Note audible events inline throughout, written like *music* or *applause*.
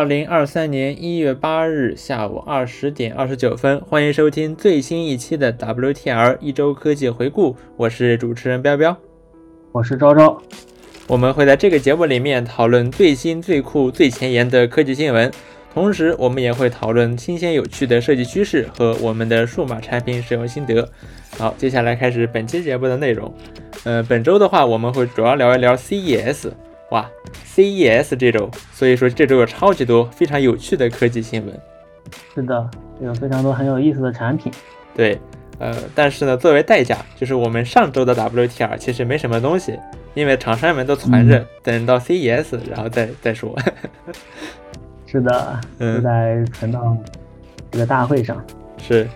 二零二三年一月八日下午二十点二十九分，欢迎收听最新一期的 WTR 一周科技回顾。我是主持人彪彪，我是昭昭。我们会在这个节目里面讨论最新、最酷、最前沿的科技新闻，同时我们也会讨论新鲜有趣的设计趋势和我们的数码产品使用心得。好，接下来开始本期节目的内容。呃，本周的话，我们会主要聊一聊 CES。哇，CES 这周，所以说这周有超级多非常有趣的科技新闻。是的，有非常多很有意思的产品。对，呃，但是呢，作为代价，就是我们上周的 WTR 其实没什么东西，因为厂商们都攒着等到 CES 然后再再说。*laughs* 是的，都在存到这个大会上。是。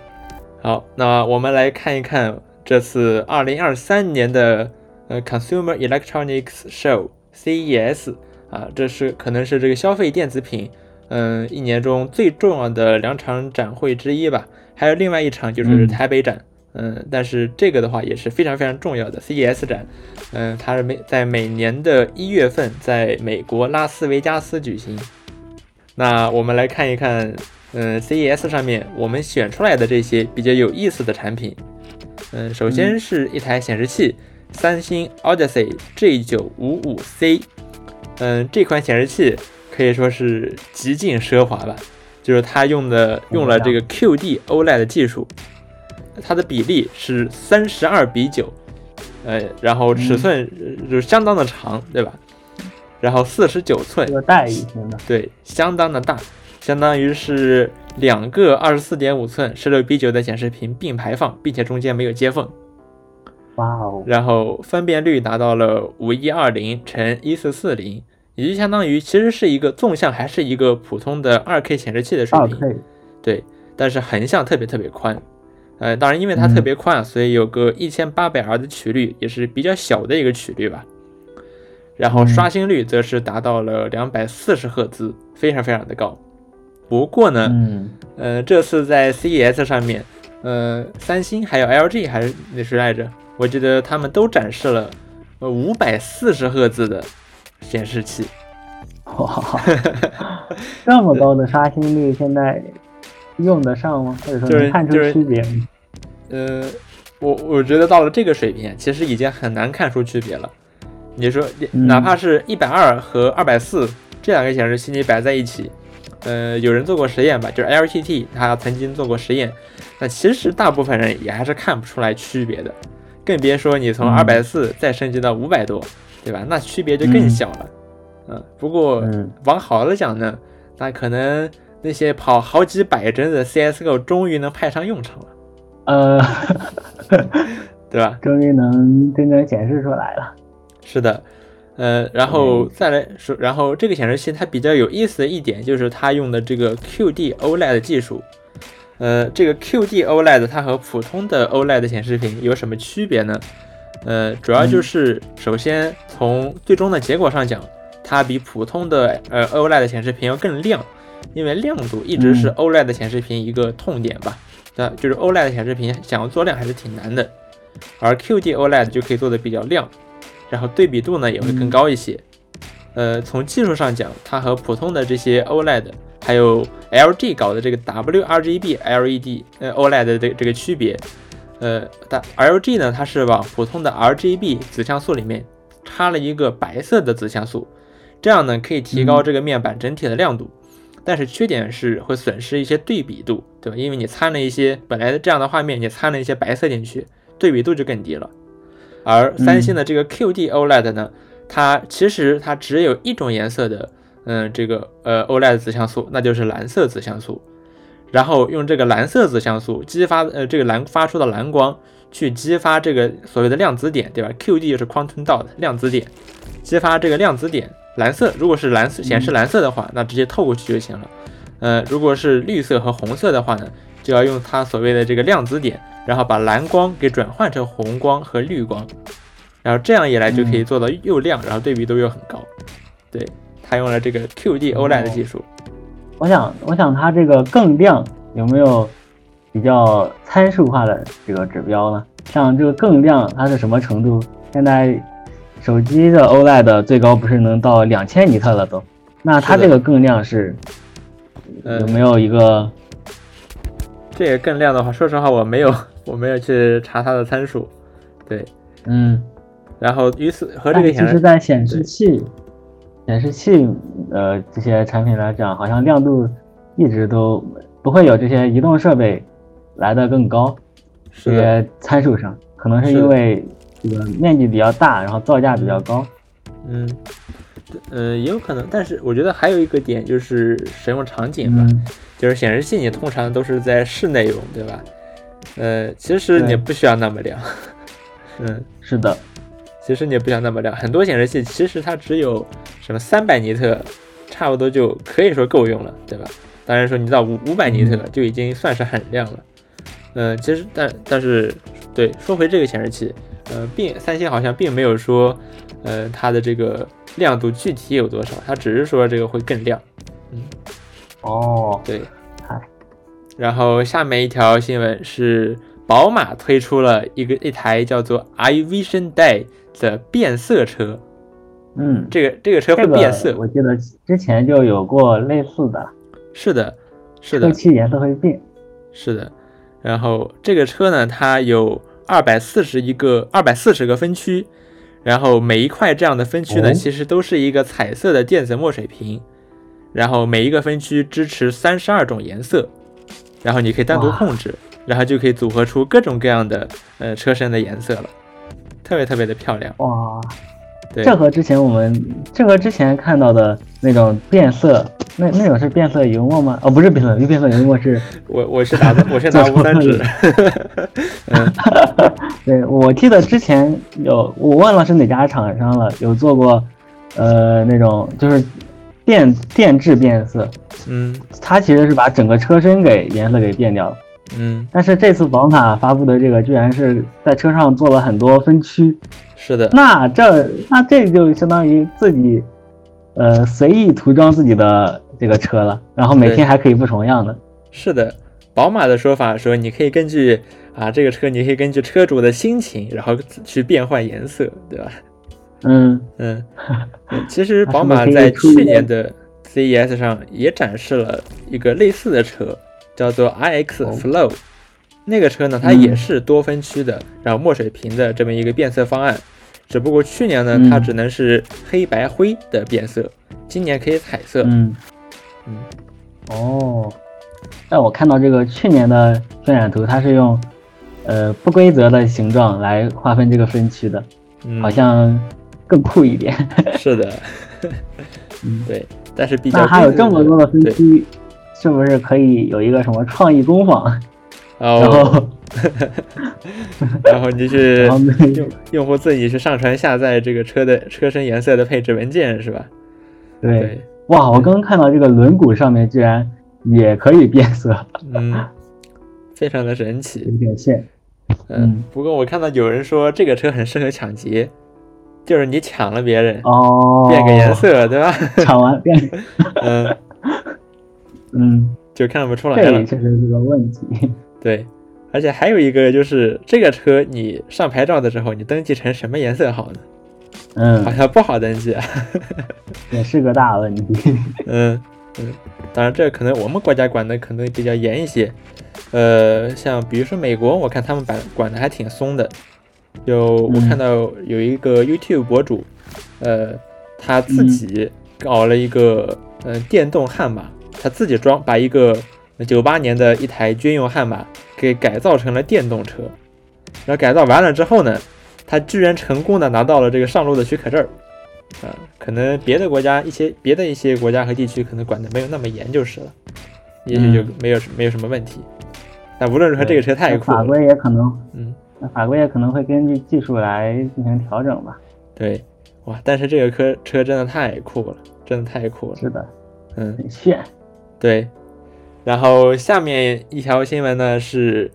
好，那我们来看一看这次2023年的呃 Consumer Electronics Show。CES 啊，这是可能是这个消费电子品，嗯，一年中最重要的两场展会之一吧。还有另外一场就是台北展，嗯，但是这个的话也是非常非常重要的 CES 展，嗯，它是每在每年的一月份在美国拉斯维加斯举行。那我们来看一看，嗯，CES 上面我们选出来的这些比较有意思的产品，嗯，首先是一台显示器。三星 Odyssey G955C，嗯，这款显示器可以说是极尽奢华吧，就是它用的用了这个 QD OLED 的技术，它的比例是三十二比九，呃，然后尺寸就相当的长，对吧？然后四十九寸，大一些的，对，相当的大，相当于是两个二十四点五寸十六比九的显示屏并排放，并且中间没有接缝。哇哦！然后分辨率达到了五一二零乘一四四零，也就相当于其实是一个纵向还是一个普通的二 K 显示器的水平。对，但是横向特别特别宽。呃，当然因为它特别宽，啊所以有个一千八百 R 的曲率，也是比较小的一个曲率吧。然后刷新率则是达到了两百四十赫兹，非常非常的高。不过呢，嗯，呃，这次在 CES 上面，呃，三星还有 LG 还是那谁来着？我记得他们都展示了呃五百四十赫兹的显示器，哇，*laughs* 这么高的刷新率，现在用得上吗？或者说能看出区别吗？呃，我我觉得到了这个水平，其实已经很难看出区别了。你说，哪怕是一百二和二百四这两个显示器你摆在一起，呃，有人做过实验吧？就是 LTT 他曾经做过实验，那其实大部分人也还是看不出来区别的。更别说你从二百四再升级到五百多，对吧？那区别就更小了。嗯，不过往好了讲呢，那可能那些跑好几百帧的 CSGO 终于能派上用场了。呃 *laughs* *laughs* 对吧？终于能真正显示出来了。是的，呃，然后再来说，然后这个显示器它比较有意思的一点就是它用的这个 QD OLED 技术。呃，这个 QD OLED 它和普通的 OLED 显示屏有什么区别呢？呃，主要就是首先从最终的结果上讲，它比普通的呃 OLED 显示屏要更亮，因为亮度一直是 OLED 显示屏一个痛点吧。那就是 OLED 显示屏想要做亮还是挺难的，而 QD OLED 就可以做的比较亮，然后对比度呢也会更高一些。呃，从技术上讲，它和普通的这些 OLED。还有 LG 搞的这个 WRGB LED 呃 OLED 的这个区别，呃，但 LG 呢，它是往普通的 RGB 子像素里面插了一个白色的子像素，这样呢可以提高这个面板整体的亮度，但是缺点是会损失一些对比度，对吧？因为你掺了一些本来的这样的画面，你掺了一些白色进去，对比度就更低了。而三星的这个 QD OLED 呢，它其实它只有一种颜色的。嗯，这个呃，OLED 子像素那就是蓝色子像素，然后用这个蓝色子像素激发呃这个蓝发出的蓝光去激发这个所谓的量子点，对吧？QD 就是 Quantum Dot 量子点，激发这个量子点蓝色，如果是蓝色显示蓝色的话，那直接透过去就行了。呃，如果是绿色和红色的话呢，就要用它所谓的这个量子点，然后把蓝光给转换成红光和绿光，然后这样一来就可以做到又亮，然后对比度又很高，对。它用了这个 QD OLED 的技术，我想，我想它这个更亮有没有比较参数化的这个指标呢？像这个更亮它是什么程度？现在手机的 OLED 最高不是能到两千尼特了都？那它这个更亮是呃有没有一个？这个更亮的话，说实话我没有我没有去查它的参数，对。嗯，然后与此和这但其实，个显示，在显示器、显示器呃这些产品来讲，好像亮度一直都不会有这些移动设备来的更高。这些参数上，可能是因为这个面积比较大，然后造价比较高。嗯，呃，也有可能，但是我觉得还有一个点就是使用场景吧，嗯，就是显示器你通常都是在室内用，对吧？呃，其实你不需要那么亮，*laughs* 嗯，是的，其实你也不想那么亮，很多显示器其实它只有什么三百尼特，差不多就可以说够用了，对吧？当然说你到五五百尼特就已经算是很亮了。嗯、其实但但是对，说回这个显示器，呃，并三星好像并没有说，呃，它的这个亮度具体有多少，它只是说这个会更亮。嗯哦，对嗨，然后下面一条新闻是宝马推出了一个一台叫做 iVision Day 的变色车，嗯，这个这个车会这个变色，我记得之前就有过类似的，是的，是的，车漆颜色会变。是的。然后这个车呢，它有二百四十一个二百四十个分区，然后每一块这样的分区呢，哦。其实都是一个彩色的电子墨水屏，然后每一个分区支持三十二种颜色，然后你可以单独控制，然后就可以组合出各种各样的呃车身的颜色了，特别特别的漂亮。哇，对，这和之前我们这和之前看到的那种变色，那那种是变色油墨吗？哦，不是变色，变色油墨是，*laughs* 我我是拿的我是拿无三纸，*laughs* 嗯。*laughs* 对我记得之前有，我忘了是哪家厂商了，有做过，呃，那种就是电电致变色，嗯。它其实是把整个车身给颜色给变掉了。嗯，但是这次宝马发布的这个，居然是在车上做了很多分区，是的，那这那这就相当于自己，呃，随意涂装自己的这个车了，然后每天还可以不重样的。是的，宝马的说法说，你可以根据啊这个车，你可以根据车主的心情，然后去变换颜色，对吧？嗯，嗯，嗯 *laughs* 其实宝马在去年的 CES 上也展示了一个类似的车，叫做 iX 哦 Flow。那个车呢，它嗯也是多分区的，然后墨水屏的这么一个变色方案。只不过去年呢，嗯它只能是黑白灰的变色，今年可以彩色。嗯，嗯，哦，但我看到这个去年的渲染图，它是用呃不规则的形状来划分这个分区的，嗯好像更酷一点。*laughs* 是的，嗯对。但是比较那还有这么多的分区，是不是可以有一个什么创意工坊？然 *laughs* 哦，后，*laughs* 然后你去用用户自己去上传下载这个车的车身颜色的配置文件是吧？对，对，哇，我刚刚看到这个轮毂上面居然也可以变色，嗯，*laughs* 非常的神有奇。点炫。嗯嗯，不过我看到有人说这个车很适合抢劫，就是你抢了别人，哦，变个颜，色，对吧？抢完变，嗯，嗯，就看不出来这了。确实是个问题。*laughs* 对，而且还有一个就是这个车你上牌照的时候，你登记成什么颜色好呢？嗯好嗯，像不好登记啊。*laughs* 也是个大问题。*laughs* 嗯嗯，当然这可能我们国家管的可能比较严一些。呃，像比如说美国，我看他们管管的还挺松的。有我嗯看到有一个 YouTube 博主，呃，他自己搞了一个呃电动悍马，他自己装把一个九八年的一台军用悍马给改造成了电动车，然后改造完了之后呢，他居然成功的拿到了这个上路的许可证儿。啊，可能别的国家一些别的一些国家和地区可能管的没有那么严就是了，也许就嗯没有没有什么问题。但无论如何，这个车太酷了。法规也可能，嗯，那法规也可能会根据技术来进行调整吧。对，哇，但是这个车车真的太酷了，真的太酷了。是的，嗯，很炫。对。然后下面一条新闻呢是，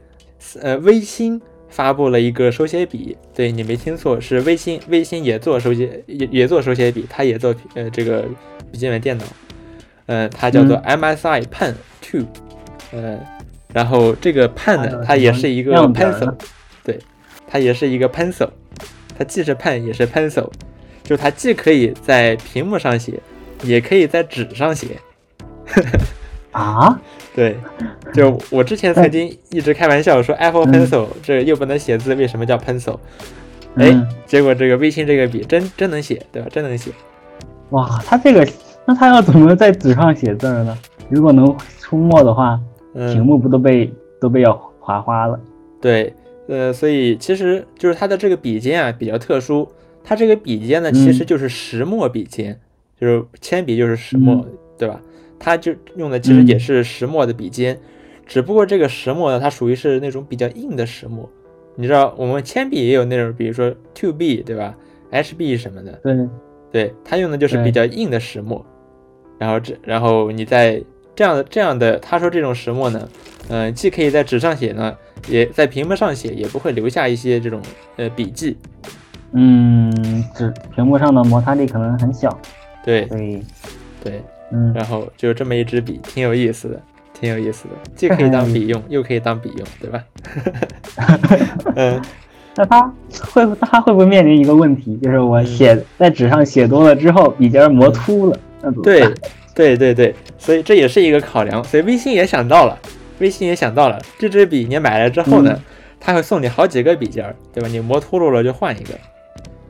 呃，微星发布了一个手写笔，对你没听错，是微星，微星也做手写，也也做手写笔，它也做呃这个笔记本电脑，呃，它叫做嗯 MSI Pen Two，呃，然后这个 Pen 呢，它也是一个 pencil，对，它也是一个 pencil，它既是 pen 也是 pencil，就它既可以在屏幕上写，也可以在纸上写。*laughs* 啊？对，就我之前曾经一直开玩笑说 Apple Pencil 这又不能写字，为什么叫 Pencil？哎，结果这个微信这个笔真真能写，对吧？真能写。哇，它这个那它要怎么在纸上写字呢？如果能出墨的话，屏幕不都被都被要划花了？对，呃，所以其实就是它的这个笔尖啊比较特殊，它这个笔尖呢其实就是石墨笔尖，就是铅笔就是石墨，对吧？它就用的其实也是石墨的笔尖，只不过这个石墨呢，它属于是那种比较硬的石墨。你知道我们铅笔也有那种，比如说 Two B 对吧？HB 什么的，对，对，它用的就是比较硬的石墨。然后这，然后你在这样的这样的，他说这种石墨呢，嗯，既可以在纸上写呢，也在屏幕上写，也不会留下一些这种呃笔记。嗯，纸屏幕上的摩擦力可能很小。对，对，对，嗯，然后就这么一支笔，挺有意思的。挺有意思的，既可以当笔用，又可以当笔用，对吧？*laughs* 嗯，那他会他会不会面临一个问题，就是我写在纸上写多了之后，笔尖磨秃了，那怎么对，对对对，所以这也是一个考量。所以微信也想到了，微信也想到了，这支笔你买了之后呢，他会送你好几个笔尖，对吧？你磨秃噜了就换一个，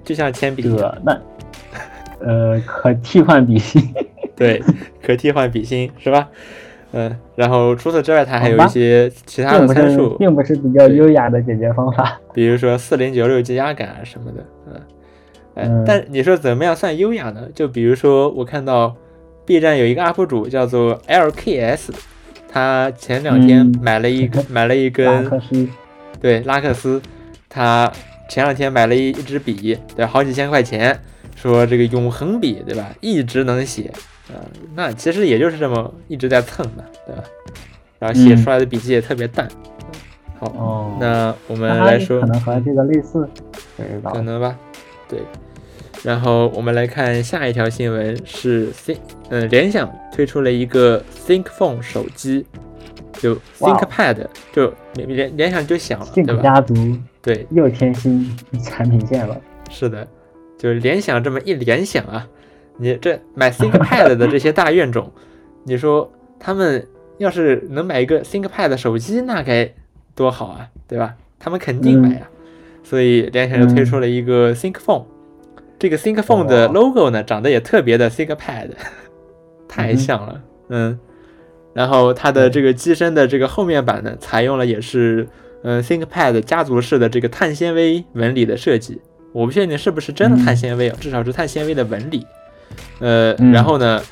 就像铅笔。那呃，可替换笔芯。对，*laughs* 可替换笔芯是吧？嗯，然后除此之外，它还有一些其他的参数，并不是比较优雅的解决方法。比如说四零九六积压感啊什么的，嗯，哎，但你说怎么样算优雅呢？就比如说我看到 B 站有一个 UP 主叫做 LKS，他前两天买了一买了一根拉克斯，对拉克斯，他前两天买了一一支笔，对，好几千块钱，说这个永恒笔，对吧？一直能写。嗯，那其实也就是这么一直在蹭的，对吧？然后写出来的笔记也特别淡。好，哦那我们来说，可能和这个类似，可能吧。对。然后我们来看下一条新闻，是 Think，嗯，联想推出了一个 Think Phone 手机，就 ThinkPad，就联联想就想了，对吧？家族对又添新产品线了。是的，就是联想这么一联想啊。你这买 ThinkPad 的这些大怨种，你说他们要是能买一个 ThinkPad 手机，那该多好啊，对吧？他们肯定买啊。所以联想就推出了一个 ThinkPhone，这个 ThinkPhone 的 logo 呢，长得也特别的 ThinkPad，*laughs* 太像了，嗯。然后它的这个机身的这个后面板呢，采用了也是嗯 ThinkPad 家族式的这个碳纤维纹理的设计，我不确定是不是真的碳纤维啊，至少是碳纤维的纹理。呃，然后呢，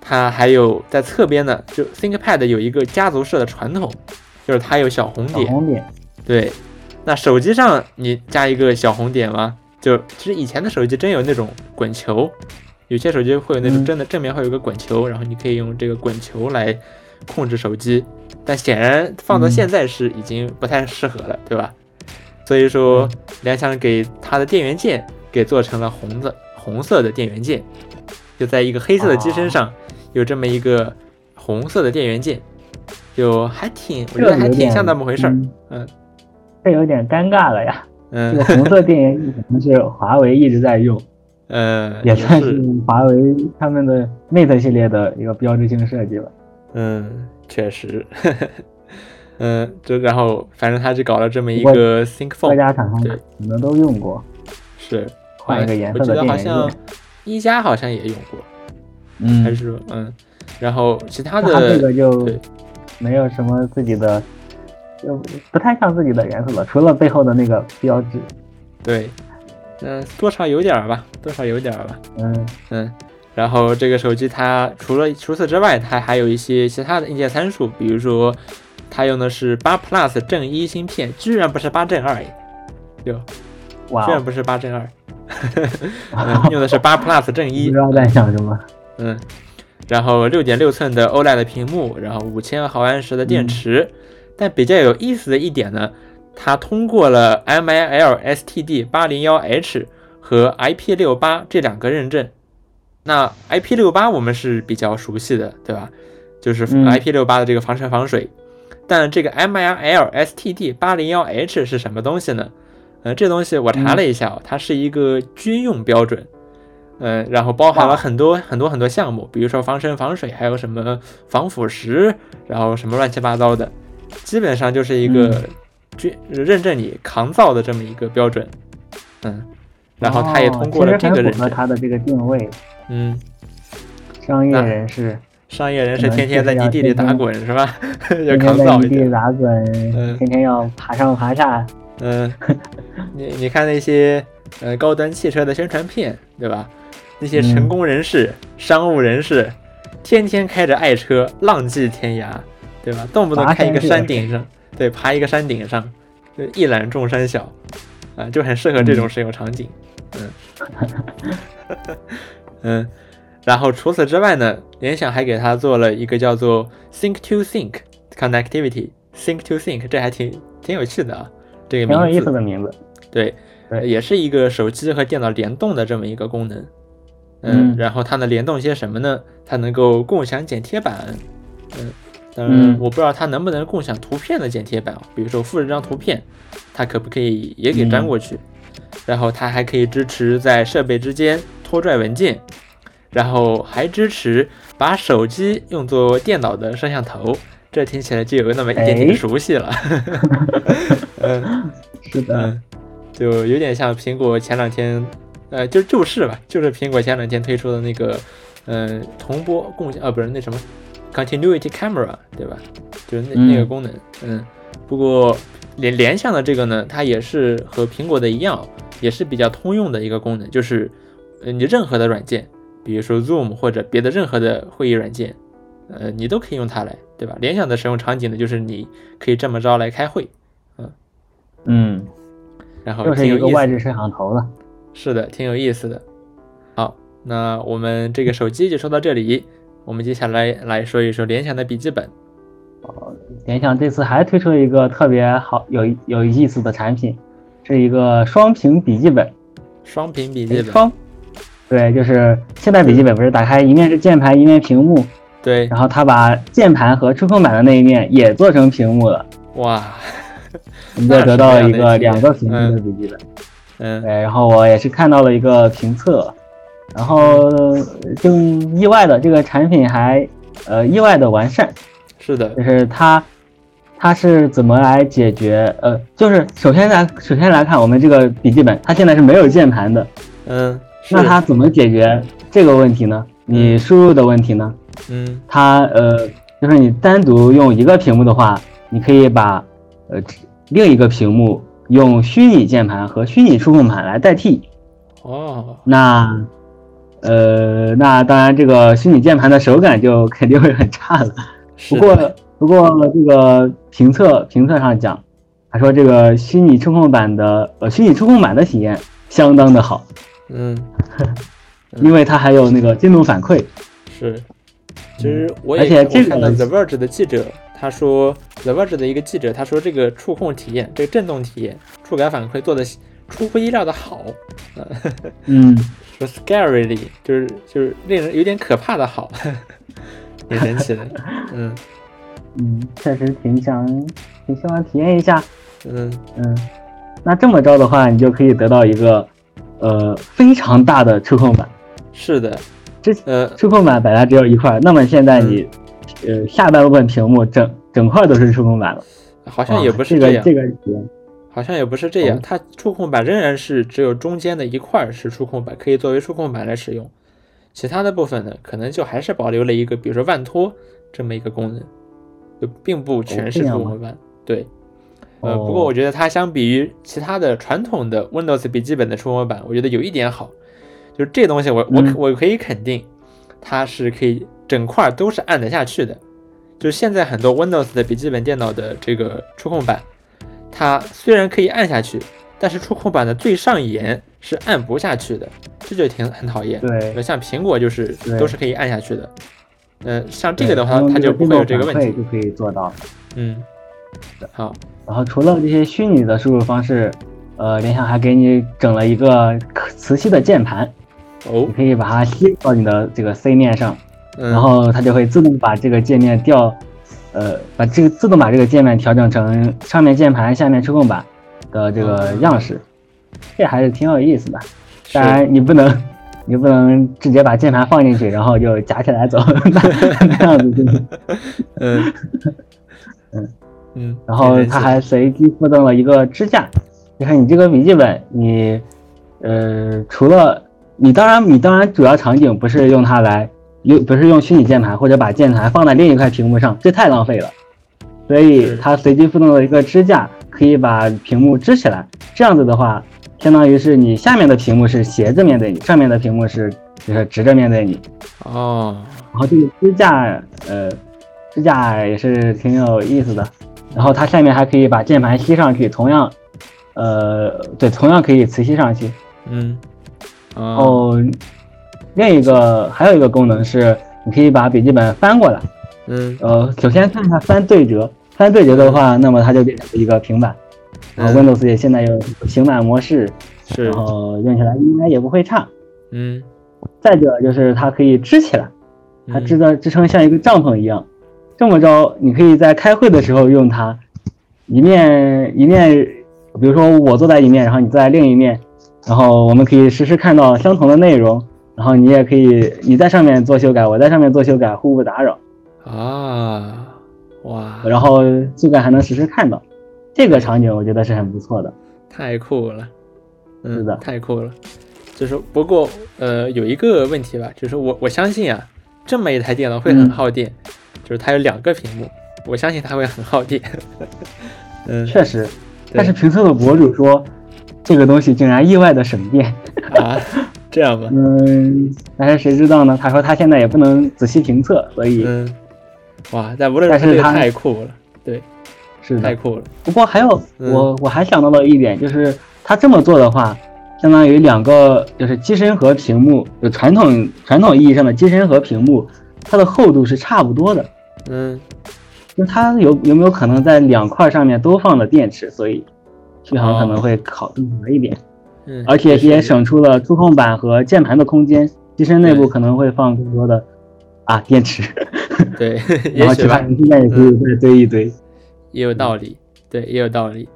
它还有在侧边呢，就 ThinkPad 有一个家族式的传统，就是它有小红点。红点。对，那手机上你加一个小红点吗？就其实以前的手机真有那种滚球，有些手机会有那种真的正面会有个滚球，然后你可以用这个滚球来控制手机。但显然放到现在是已经不太适合了，对吧？所以说联想给它的电源键给做成了红的红色的电源键。就在一个黑色的机身上，有这么一个红色的电源键，就还挺，我觉得还挺像那么回事儿。嗯，这有点尴尬了呀。嗯，这个红色电源键可能是华为一直在用，*laughs* 嗯，也算是华为他们的 Mate 系列的一个标志性设计吧。嗯，确实。*laughs* 嗯，就然后反正他就搞了这么一个 ThinkPhone，各家厂商可能都用过，是换一个颜色的电源键。一加好像也用过，嗯，还是嗯，然后其他的这个就没有什么自己的，就不太像自己的颜色了，除了背后的那个标志。对，嗯，多少有点吧，多少有点吧，嗯。嗯。然后这个手机它除了除此之外，它还有一些其他的硬件参数，比如说它用的是八 Plus 正一芯片，居然不是八正二，哟，居然不是八正二。*laughs* 用的是八 Plus 正一，不知道在想什么。嗯，然后六点六寸的 OLED 屏幕，然后五千毫安时的电池。但比较有意思的一点呢，它通过了 MIL STD 八零幺 H 和 IP 六八这两个认证。那 IP 六八我们是比较熟悉的，对吧？就是 IP 六八的这个防尘防水。但这个 MIL STD 八零幺 H 是什么东西呢？呃，这东西我查了一下，它是一个军用标准。嗯，然后包含了很多很多很多项目，比如说防尘防水，还有什么防腐蚀，然后什么乱七八糟的，基本上就是一个军认证你抗造的这么一个标准。嗯，然后他也通过了这个认证。他的这个定位，嗯，商业人士，商业人士天天在泥地里打滚是吧？*laughs* 要扛造一点。泥地打滚，天天要爬上爬下。嗯，你你看那些呃高端汽车的宣传片，对吧？那些成功人士、商务人士，天天开着爱车浪迹天涯，对吧？动不动开一个山顶上，对，爬一个山顶上，就一览众山小，啊，就很适合这种使用场景。嗯，*laughs* 嗯，然后除此之外呢，联想还给他做了一个叫做 Think to Think Connectivity，Think to Think，这还挺挺有趣的啊，这个名字。挺有意思的名字。对，也是一个手机和电脑联动的这么一个功能。嗯，然后它能联动些什么呢？它能够共享剪贴板，嗯，当然我不知道它能不能共享图片的剪贴板，比如说复制张图片，它可不可以也给粘过去？然后它还可以支持在设备之间拖拽文件，然后还支持把手机用作电脑的摄像头，这听起来就有那么一点点熟悉了。*laughs* 嗯，*laughs* 是的，就有点像苹果前两天。呃，就就是吧，就是苹果前两天推出的那个，嗯，同播共享，呃，不是那什么，continuity camera，对吧？就是那那个功能，嗯。不过联联想的这个呢，它也是和苹果的一样，也是比较通用的一个功能，就是呃，你任何的软件，比如说 Zoom 或者别的任何的会议软件，呃，你都可以用它来，对吧？联想的使用场景呢，就是你可以这么着来开会，嗯，然后又是一个外置摄像头了。是的，挺有意思的。好，那我们这个手机就说到这里。我们接下来来说一说联想的笔记本。哦，联想这次还推出了一个特别好、有有意思的产品，是一个双屏笔记本。双屏笔记本。双。对，就是现在笔记本不是打开一面是键盘，一面屏幕。对。然后它把键盘和触控板的那一面也做成屏幕了。哇！你就得到了一个两个屏幕的笔记本。嗯，对，然后我也是看到了一个评测，然后就意外的这个产品还呃意外的完善，是的，就是它它是怎么来解决呃，就是首先来首先来看我们这个笔记本，它现在是没有键盘的，嗯，那它怎么解决这个问题呢？你输入的问题呢？嗯，它呃就是你单独用一个屏幕的话，你可以把呃另一个屏幕。用虚拟键盘和虚拟触控板来代替，哦，那，呃，那当然这个虚拟键盘的手感就肯定会很差了。不过，不过这个评测评测上讲，他说这个虚拟触控板的呃虚拟触控板的体验相当的好，嗯，*laughs* 因为它还有那个震动反馈。是，其实我也看到 The Verge 的记者。他说，The Verge 的一个记者，他说这个触控体验，这个震动体验，触感反馈做的出乎意料的好，*laughs* 嗯，*laughs* 说 scarily 就是就是令人有点可怕的好，*laughs* 挺神奇的，嗯嗯，确实挺想挺希望体验一下，嗯。嗯，那这么着的话，你就可以得到一个呃非常大的触控板，是的，这呃触控板本来只有一块，那么现在你。呃，下半部分屏幕整整块都是触控板了，好像也不是这样，这个好像也不是这样，它触控板仍然是只有中间的一块是触控板，可以作为触控板来使用，其他的部分呢，可能就还是保留了一个，比如说万托这么一个功能，就并不全是触控板。对，呃，不过我觉得它相比于其他的传统的 Windows 笔记本的触摸板，我觉得有一点好，就是这东西我我我可以肯定，它是可以。整块都是按得下去的，就是现在很多 Windows 的笔记本电脑的这个触控板，它虽然可以按下去，但是触控板的最上沿是按不下去的，这就挺很讨厌。对，像苹果就是都是可以按下去的。呃，像这个的话，它就不会有这个问题，就可以做到。嗯，好。然后除了这些虚拟的输入方式，呃，联想还给你整了一个磁吸的键盘，哦，你可以把它吸到你的这个 C 面上。然后它就会自动把这个界面调，呃，把这个自动把这个界面调整成上面键盘、下面触控板的这个样式，这还是挺有意思的。当然你不能，你不能直接把键盘放进去，然后就夹起来走，*laughs* 那样子就，嗯。嗯。嗯，然后它还随机附赠了一个支架，你看你这个笔记本，你呃除了你当然你当然主要场景不是用它来用不是用虚拟键盘或者把键盘放在另一块屏幕上，这太浪费了，所以它随机附赠了一个支架，可以把屏幕支起来，这样子的话。相当于是你下面的屏幕是斜着面对你，上面的屏幕是就是直着面对你。哦，然后这个支架，呃，支架也是挺有意思的。然后它下面还可以把键盘吸上去，同样，呃，对，同样可以磁吸上去。嗯。哦。另一个还有一个功能是，你可以把笔记本翻过来。嗯。呃，首先看一下翻对折，翻对折的话，那么它就变成一个平板。然后 Windows 也现在有平板模式，是，然后用起来应该也不会差。嗯，再者就是它可以支起来，它支的支撑像一个帐篷一样，这么着你可以在开会的时候用它，一面一面，比如说我坐在一面，然后你坐在另一面，然后我们可以实时看到相同的内容，然后你也可以你在上面做修改，我在上面做修改，互不打扰。啊，哇，然后修改还能实时看到。这个场景我觉得是很不错的，太酷了，是的，太酷了。就是不过呃有一个问题吧，就是我我相信啊，这么一台电脑会很耗电，就是它有两个屏幕，我相信它会很耗电。*laughs* 嗯，确实，但是评测的博主说这个东西竟然意外的省电。啊，这样吧？嗯，但是谁知道呢？他说他现在也不能仔细评测，所以嗯，哇，但无论是他太酷了，对。是太酷了。不过还有我我还想到了一点，就是他这么做的话，相当于两个就是机身和屏幕，就传统传统意义上的机身和屏幕，它的厚度是差不多的。嗯，那它有有没有可能在两块上面都放了电池？所以续航可能会考更长一点。嗯，而且也省出了触控板和键盘的空间，机身内部可能会放更多的啊电池。对，*laughs* 然后其他零件也可以再堆一堆。也有道理，对，也有道理。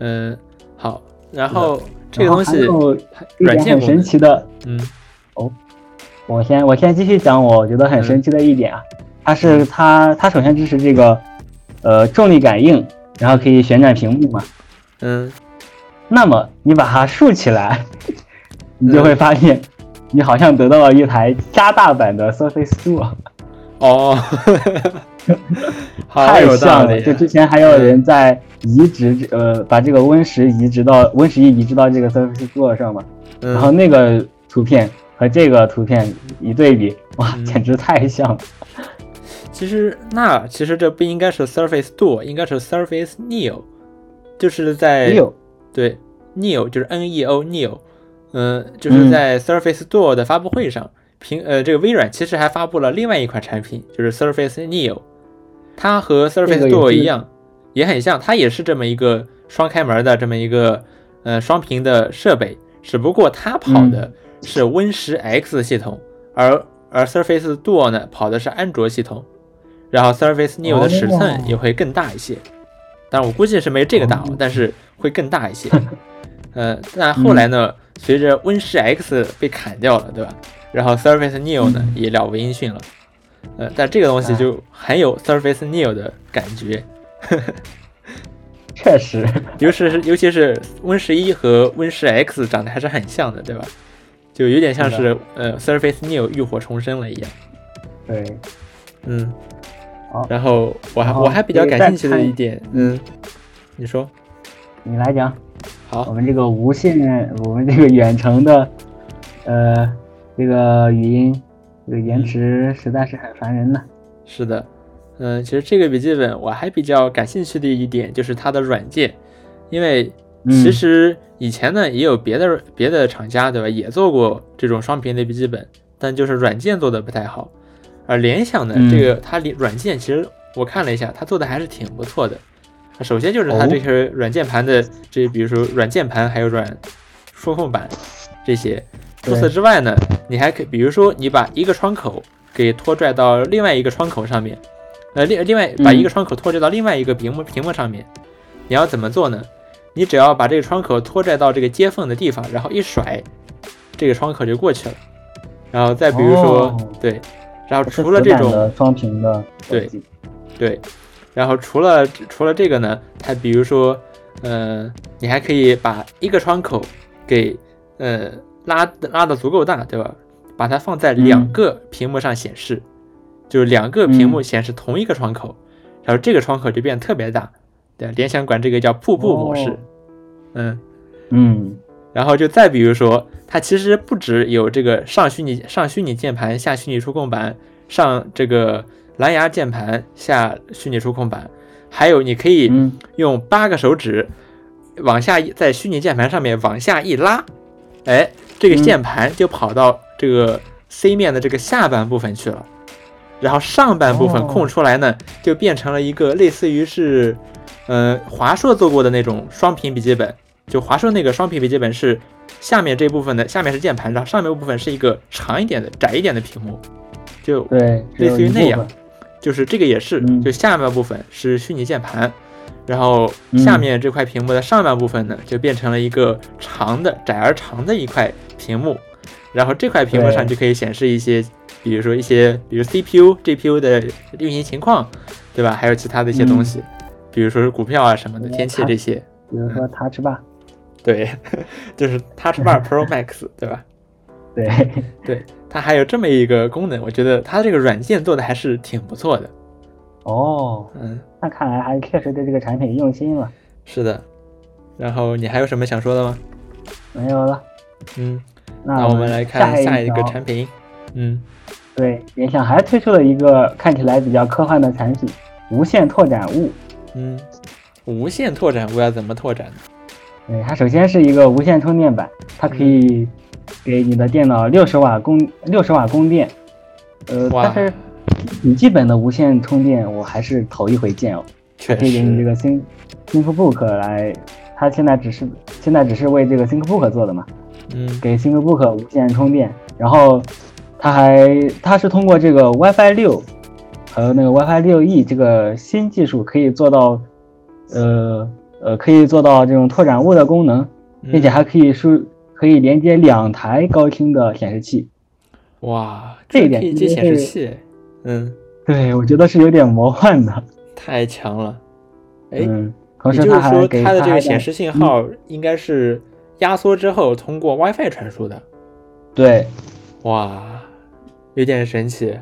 嗯，好，然后这个东西软件很神奇的，嗯，哦，我先我先继续讲，我觉得很神奇的一点啊，它是它它首先支持这个呃重力感应，然后可以旋转屏幕嘛，嗯，那么你把它竖起来，*laughs* 你就会发现你好像得到了一台加大版的 Surface Duo。哦。*laughs* 太像了！就之前还有人在移植呃，把这个 Win 十移植到 Win 十一移植到这个 Surface Duo 上嘛，然后那个图片和这个图片一对比，哇，简直太像了。其实那其实这不应该是 Surface Duo，应该是 Surface Neo，就是在对 Neo 就是 N E O Neo，嗯，就是在 Surface Duo 的发布会上，平呃这个微软其实还发布了另外一款产品，就是 Surface Neo。它和 Surface Duo 一样，也很像，它也是这么一个双开门的这么一个呃双屏的设备，只不过它跑的是 Win 十 X 系统，而而 Surface Duo 呢跑的是安卓系统，然后 Surface Neo 的尺寸也会更大一些，当然我估计是没这个大，但是会更大一些。*laughs* 呃，但后来呢，随着 Win 十 X 被砍掉了，对吧？然后 Surface Neo 呢也了无音讯了。呃，但这个东西就很有 Surface Neo 的感觉，*laughs* 确实，尤其是尤其是 Win 十一和 Win 十 X 长得还是很像的，对吧？就有点像是呃 Surface Neo 浴火重生了一样。对，嗯，好。然后我还我还比较感兴趣的一点，嗯，你说，你来讲。好，我们这个无线，*laughs* 我们这个远程的，呃，这个语音。这个延迟实在是很烦人呢。是的，嗯，其实这个笔记本我还比较感兴趣的一点就是它的软件，因为其实以前呢也有别的别的厂家对吧，也做过这种双屏的笔记本，但就是软件做的不太好。而联想呢，这个它软件其实我看了一下，它做的还是挺不错的。首先就是它这些软键盘的这，比如说软键盘还有软触控板这些。除此之外呢，你还可以，比如说你把一个窗口给拖拽到另外一个窗口上面，呃，另另外把一个窗口拖拽到另外一个屏幕屏幕上面，你要怎么做呢？你只要把这个窗口拖拽到这个接缝的地方，然后一甩，这个窗口就过去了。然后再比如说，哦对，然后除了这种双屏的对，对，然后除了除了这个呢，它比如说，呃，你还可以把一个窗口给呃拉拉的足够大，对吧？把它放在两嗯个屏幕上显示，就是两个屏幕嗯显示同一个窗口，然后这个窗口就变特别大。对，联想管这个叫瀑布模式。哦嗯，嗯然后就再比如说，它其实不只有这个上虚拟上虚拟键盘、下虚拟触控板、上这个蓝牙键盘、下虚拟触控板，还有你可以嗯，用八个手指往下一在虚拟键盘上面往下一拉，哎，这个嗯键盘就跑到这个 C 面的这个下半部分去了，然后上半部分哦空出来呢，就变成了一个类似于是，呃，华硕做过的那种双屏笔记本。就华硕那个双屏笔记本是下面这部分的，下面是键盘，然后上面部分是一个长一点的、窄一点的屏幕，就对，类似于那样就是这个也是，嗯就下半部分是虚拟键盘，然后嗯下面这块屏幕的上半部分呢，就变成了一个长的、窄而长的一块屏幕，然后这块屏幕上就可以显示一些，比如说一些，比如 CPU、GPU 的运行情况，对吧？还有其他的一些东西，比如说是股票啊什么的、嗯天气这些。比如说 Touch Bar，对，*laughs* 就是 Touch Bar Pro Max，对吧？对，*laughs* 对，它还有这么一个功能，我觉得它这个软件做的还是挺不错的。哦，嗯，那看来还确实对这个产品用心了。是的。然后你还有什么想说的吗？没有了，嗯，那那我们来看下下一个产品。嗯，对，联想还推出了一个看起来比较科幻的产品——无线拓展物。嗯，无线拓展物要怎么拓展呢？对，它首先是一个无线充电板，它可以给你的电脑六十瓦供六十瓦供电。呃，但是笔记本的无线充电我还是头一回见哦。确可以给你这，个 Think ThinkBook 来，它现在只是现在只是为这个 ThinkBook 做的嘛，嗯。给 ThinkBook 无线充电，然后它还它是通过这个 WiFi 六，还有那个 WiFi 六 E 这个新技术，可以做到，呃呃，可以做到这种拓展物的功能，并且嗯。还可以输可以连接两台高清的显示器。哇，这一点可以接显示器，嗯，对，我觉得是有点魔幻的。*laughs* 太强了。哎，嗯，同也就是时它还说它的这个显示信号应该是压缩之后通过 WiFi 传输的。对哇，有点神奇。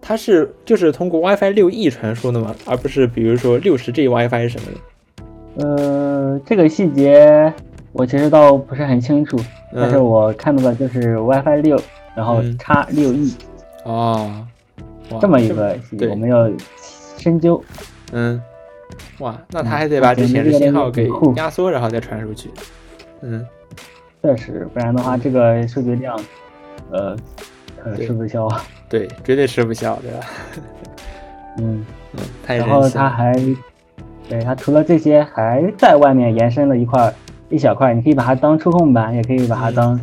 它是就是通过 WiFi 六 E 传输的吗？而不是比如说六十 G WiFi 什么的？呃，这个细节我其实倒不是很清楚，但是嗯，我看到的就是 WiFi 六，然后嗯叉六 E 哦，这么一个我们要深究。嗯，哇，那它嗯还得把这显示信号给压缩，然后再传出去。嗯，确实，不然的话，这个数据量，呃，吃不消啊。对，绝对吃不消，对吧？嗯，嗯，然后神奇了。它还，对它除了这些，还在外面延伸了一块一小块，你可以把它当触控板，也可以把它嗯当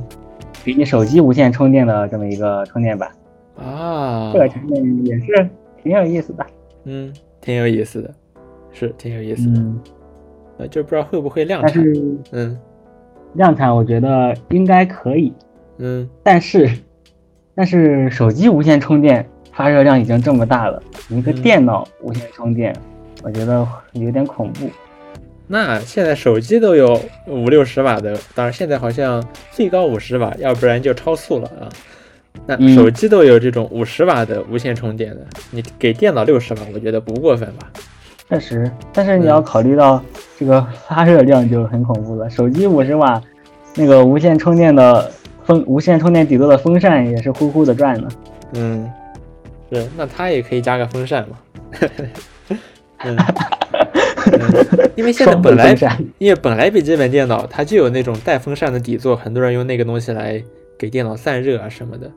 给你手机无线充电的这么一个充电板。啊这，个产品也是挺有意思的。嗯，挺有意思的，是挺有意思的。嗯，呃，就不知道会不会量产。但是嗯量产我觉得应该可以，嗯，但是但是手机无线充电发热量已经这么大了，一个嗯电脑无线充电，我觉得有点恐怖。那现在手机都有五六十瓦的，当然现在好像最高五十瓦，要不然就超速了啊。那嗯手机都有这种五十瓦的无线充电的，你给电脑六十瓦，我觉得不过分吧？确实，但是你要考虑到这个发热量就很恐怖了。手机五十瓦，那个无线充电的风无线充电底座的风扇也是呼呼的转呢。嗯，是，那它也可以加个风扇嘛。*laughs* 嗯，嗯 *laughs* 因为现在本来因为本来笔记本电脑它就有那种带风扇的底座，很多人用那个东西来给电脑散热啊什么的，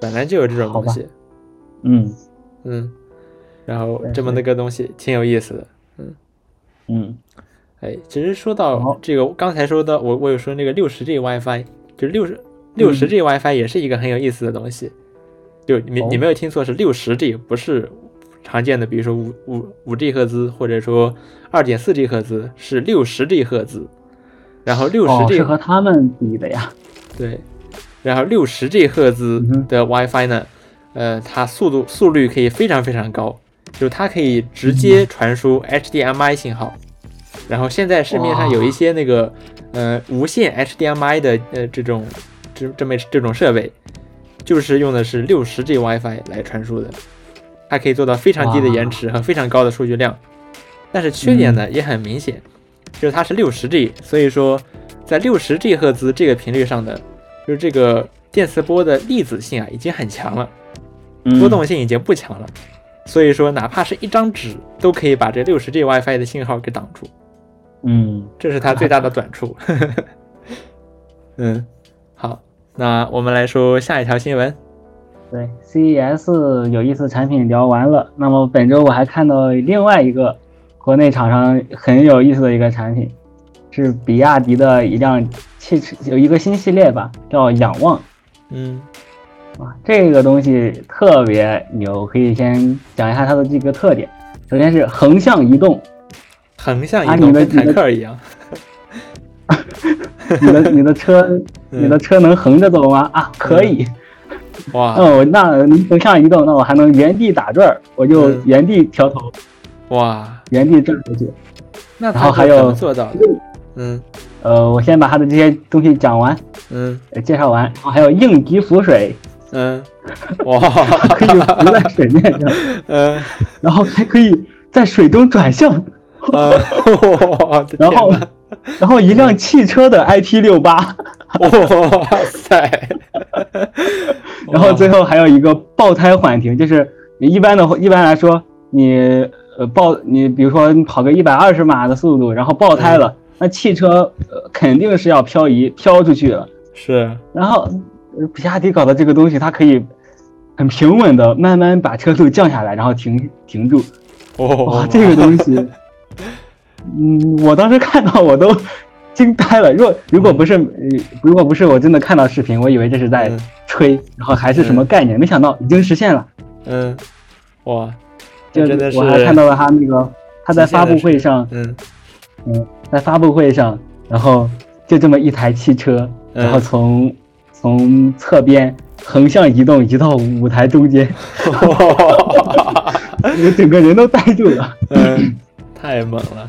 本来就有这种东西。嗯嗯，然后这么那个东西挺有意思的。嗯嗯哎，其实说到这个，刚才说的，我我有说那个六十 G WiFi，就是六十六十 G WiFi 也是一个很有意思的东西。就你哦你没有听错，是六十 G，不是常见的，比如说五五五 G 赫兹或者说二点四 G 赫兹，是六十 G 赫兹。然后六十哦，G 是和他们比的呀。对，然后六十 G 赫兹的 WiFi 呢，呃，它速度速率可以非常非常高，就它可以直接传输 HDMI 信号。然后现在市面上有一些那个呃无线 HDMI 的呃这种这这么这种设备，就是用的是六十 G WiFi 来传输的，它可以做到非常低的延迟和非常高的数据量。但是缺点呢也很明显，就是它是六十 G，所以说在六十 G 赫兹这个频率上的，就是这个电磁波的粒子性啊已经很强了，波动性已经不强了，所以说哪怕是一张纸都可以把这六十 G WiFi 的信号给挡住。嗯，这是它最大的短处。*laughs* 嗯，好，那我们来说下一条新闻。对，CES 有意思产品聊完了，那么本周我还看到另外一个国内厂商很有意思的一个产品，是比亚迪的一辆汽车，有一个新系列吧，叫仰望。嗯，哇，这个东西特别牛，可以先讲一下它的这个特点。首先是横向移动。横向移动跟坦克一样，*laughs* 你的你的车 *laughs* 你的车能横着走吗？啊，可以。哇，哦，*laughs* 那能向移动，那我还能原地打转，我就原地调头。哇，原地转过去。那然后还有做到？嗯，呃，我先把他的这些东西讲完。嗯，介绍完，然后还有应急浮水。嗯，*laughs* 哇，可以浮在水面上。*laughs* 嗯，然后还可以在水中转向。啊，然后，*laughs* 然后一辆汽车的 iP 六八，哇塞！*laughs* 然后最后还有一个爆胎缓停，就是你一般的一般来说，你呃爆你比如说你跑个一百二十码的速度，然后爆胎了，那汽车呃肯定是要漂移飘出去了。是。然后比亚迪搞的这个东西，它可以很平稳的慢慢把车速降下来，然后停停住。哇，这个东西。*laughs* 嗯，我当时看到我都惊呆了。若如果不是，如果不是我真的看到视频，我以为这是在吹，然后还是什么概念？没想到已经实现了。嗯，哇，就真的是。我还看到了他那个他在发布会上，嗯嗯，在发布会上，然后就这么一台汽车，然后从从侧边横向移动移到舞台中间，*laughs* 我整个人都呆住了。嗯。太猛了，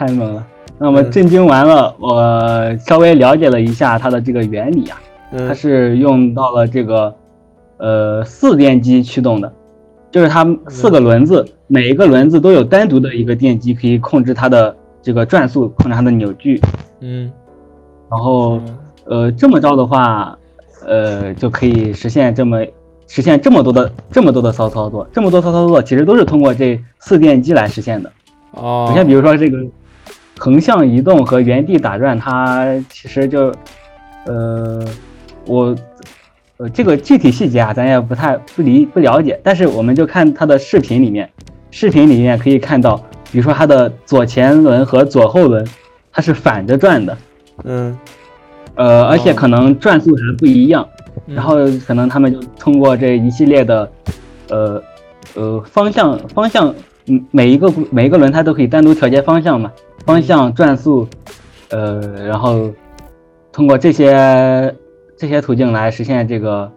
太猛了！那么震惊完了，我稍微了解了一下它的这个原理啊，它是用到了这个呃四电机驱动的，就是它四个轮子，每一个轮子都有单独的一个电机可以控制它的这个转速，控制它的扭矩。嗯，然后呃这么着的话，呃就可以实现这么实现这么多的这么多的骚操作，这么多骚操作其实都是通过这四电机来实现的。哦，你像比如说这个横向移动和原地打转，它其实就，呃，我，呃，这个具体细节啊，咱也不太不理不了解。但是我们就看它的视频里面，视频里面可以看到，比如说它的左前轮和左后轮，它是反着转的，嗯，呃，而且可能转速还不一样，然后可能他们就通过这一系列的，呃，呃，方向方向。嗯，每一个每一个轮胎都可以单独调节方向嘛，方向、转速，呃，然后通过这些这些途径来实现这个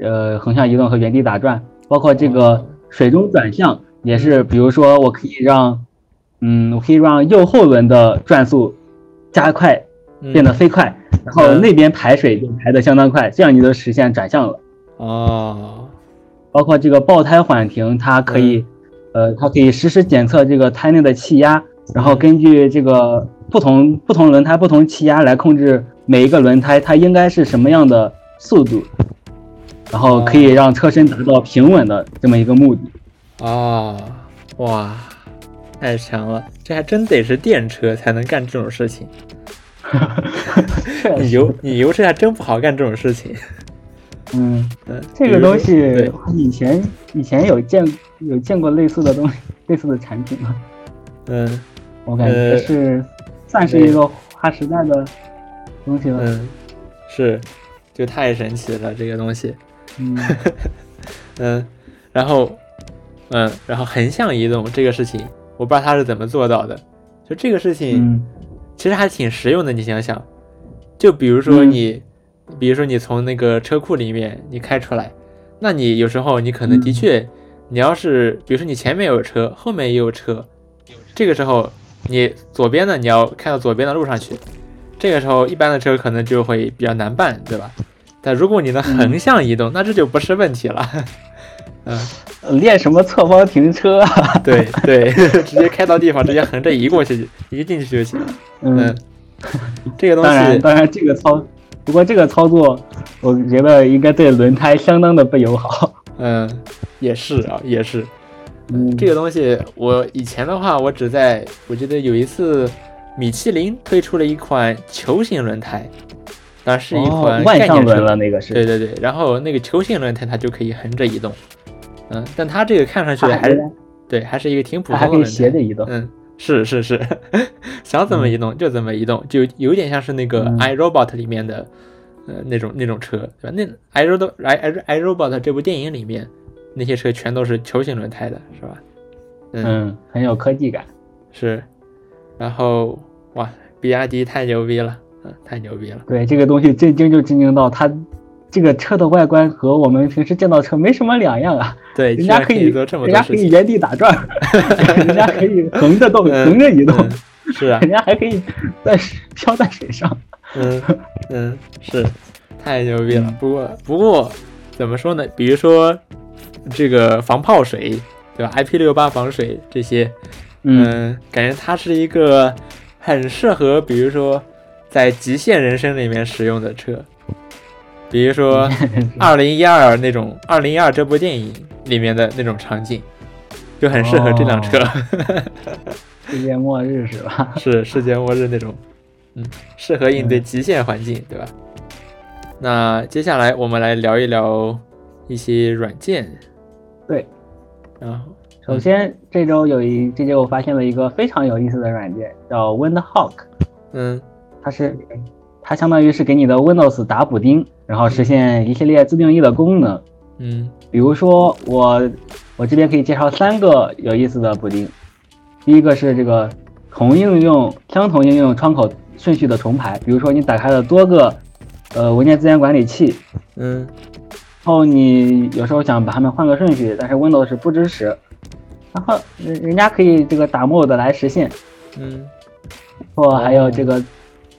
呃横向移动和原地打转，包括这个水中转向也是，比如说我可以让，嗯，我可以让右后轮的转速加快，变得飞快，然后那边排水就排的相当快，这样你就实现转向了。哦，包括这个爆胎缓停，它可以。呃，它可以实时检测这个胎内的气压，然后根据这个不同不同轮胎不同气压来控制每一个轮胎它应该是什么样的速度，然后可以让车身达到平稳的这么一个目的。哦，哇，太强了！这还真得是电车才能干这种事情。*laughs* 你油你油车还真不好干这种事情。嗯，这个东西以前以前有见有见过类似的东西，类似的产品吗？嗯，我感觉是算是一个划时代的东西了。嗯，是，就太神奇了这个东西。嗯 *laughs* 嗯，然后嗯，然后横向移动这个事情，我不知道他是怎么做到的。就这个事情，其实还挺实用的。你想想，就比如说你。比如说你从那个车库里面你开出来，那你有时候你可能的确，你要是比如说你前面有车，后面也有车，这个时候你左边的你要开到左边的路上去，这个时候一般的车可能就会比较难办，对吧？但如果你能横向移动，那这就不是问题了。嗯，练什么侧方停车？*laughs* 对 *laughs* 对，直接开到地方，直接横着移过去，移进去就行。嗯，*laughs* 这个东西，当然，当然这个操，不过这个操作，我觉得应该对轮胎相当的不友好。嗯，也是啊，也是。嗯，这个东西，我以前的话，我只在，我记得有一次，米其林推出了一款球形轮胎，但是一款万向轮了，那个是。对对对，然后那个球形轮胎它就可以横着移动。嗯，但它这个看上去还是对，还是一个挺普通的。还可以斜着移动。嗯，是是是，*laughs* 想怎么移动就怎么移动，就有点像是那个《i Robot》里面的呃那种那种车，对吧？那《i Robot》《i i Robot》这部电影里面那些车全都是球形轮胎的，是吧？嗯，很有科技感。是，然后哇，比亚迪太牛逼了，嗯，太牛逼了。对，这个东西震惊就震惊到它。这个车的外观和我们平时见到车没什么两样啊。*laughs* 对，人家可以，人家可以原地打转，*laughs* 人家可以横着动，横着移动，是啊，*laughs* 人家还可以在飘在水上。嗯嗯，是，太牛逼了。不过不过怎么说呢？比如说这个防泡水，对吧？IP 六八防水这些，嗯，感觉它是一个很适合，比如说在极限人生里面使用的车。比如说，*laughs* 二零一二那种二零一二这部电影里面的那种场景，就很适合这辆车。*laughs* 世界末日是吧？是世界末日那种，嗯，适合应对极限环境，对吧？那接下来我们来聊一聊一些软件。对，然后首先这周有一这周我发现了一个非常有意思的软件，叫 Windhawk。嗯，它是。它相当于是给你的 Windows 打补丁，然后实现一系列自定义的功能。嗯，比如说我我这边可以介绍三个有意思的补丁。第一个是这个同应用相同应用窗口顺序的重排，比如说你打开了多个呃文件资源管理器，嗯，然后你有时候想把它们换个顺序，但是 Windows 是不支持，然后人人家可以这个打 mode 来实现。嗯，或还有这个。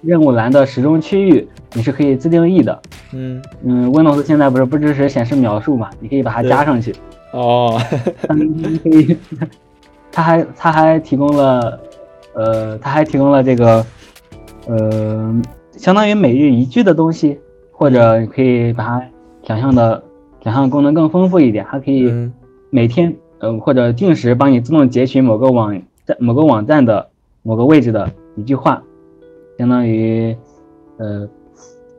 任务栏的时钟区域你是可以自定义的，嗯嗯，Windows 现在不是不支持显示描述嘛？你可以把它加上去。哦，可以，它还它还提供了，呃，它还提供了这个，呃，相当于每日一句的东西，或者你可以把它想象的想象功能更丰富一点，它可以每天，嗯，或者定时帮你自动截取某个网站某个网站的某个位置的一句话。相当于，呃，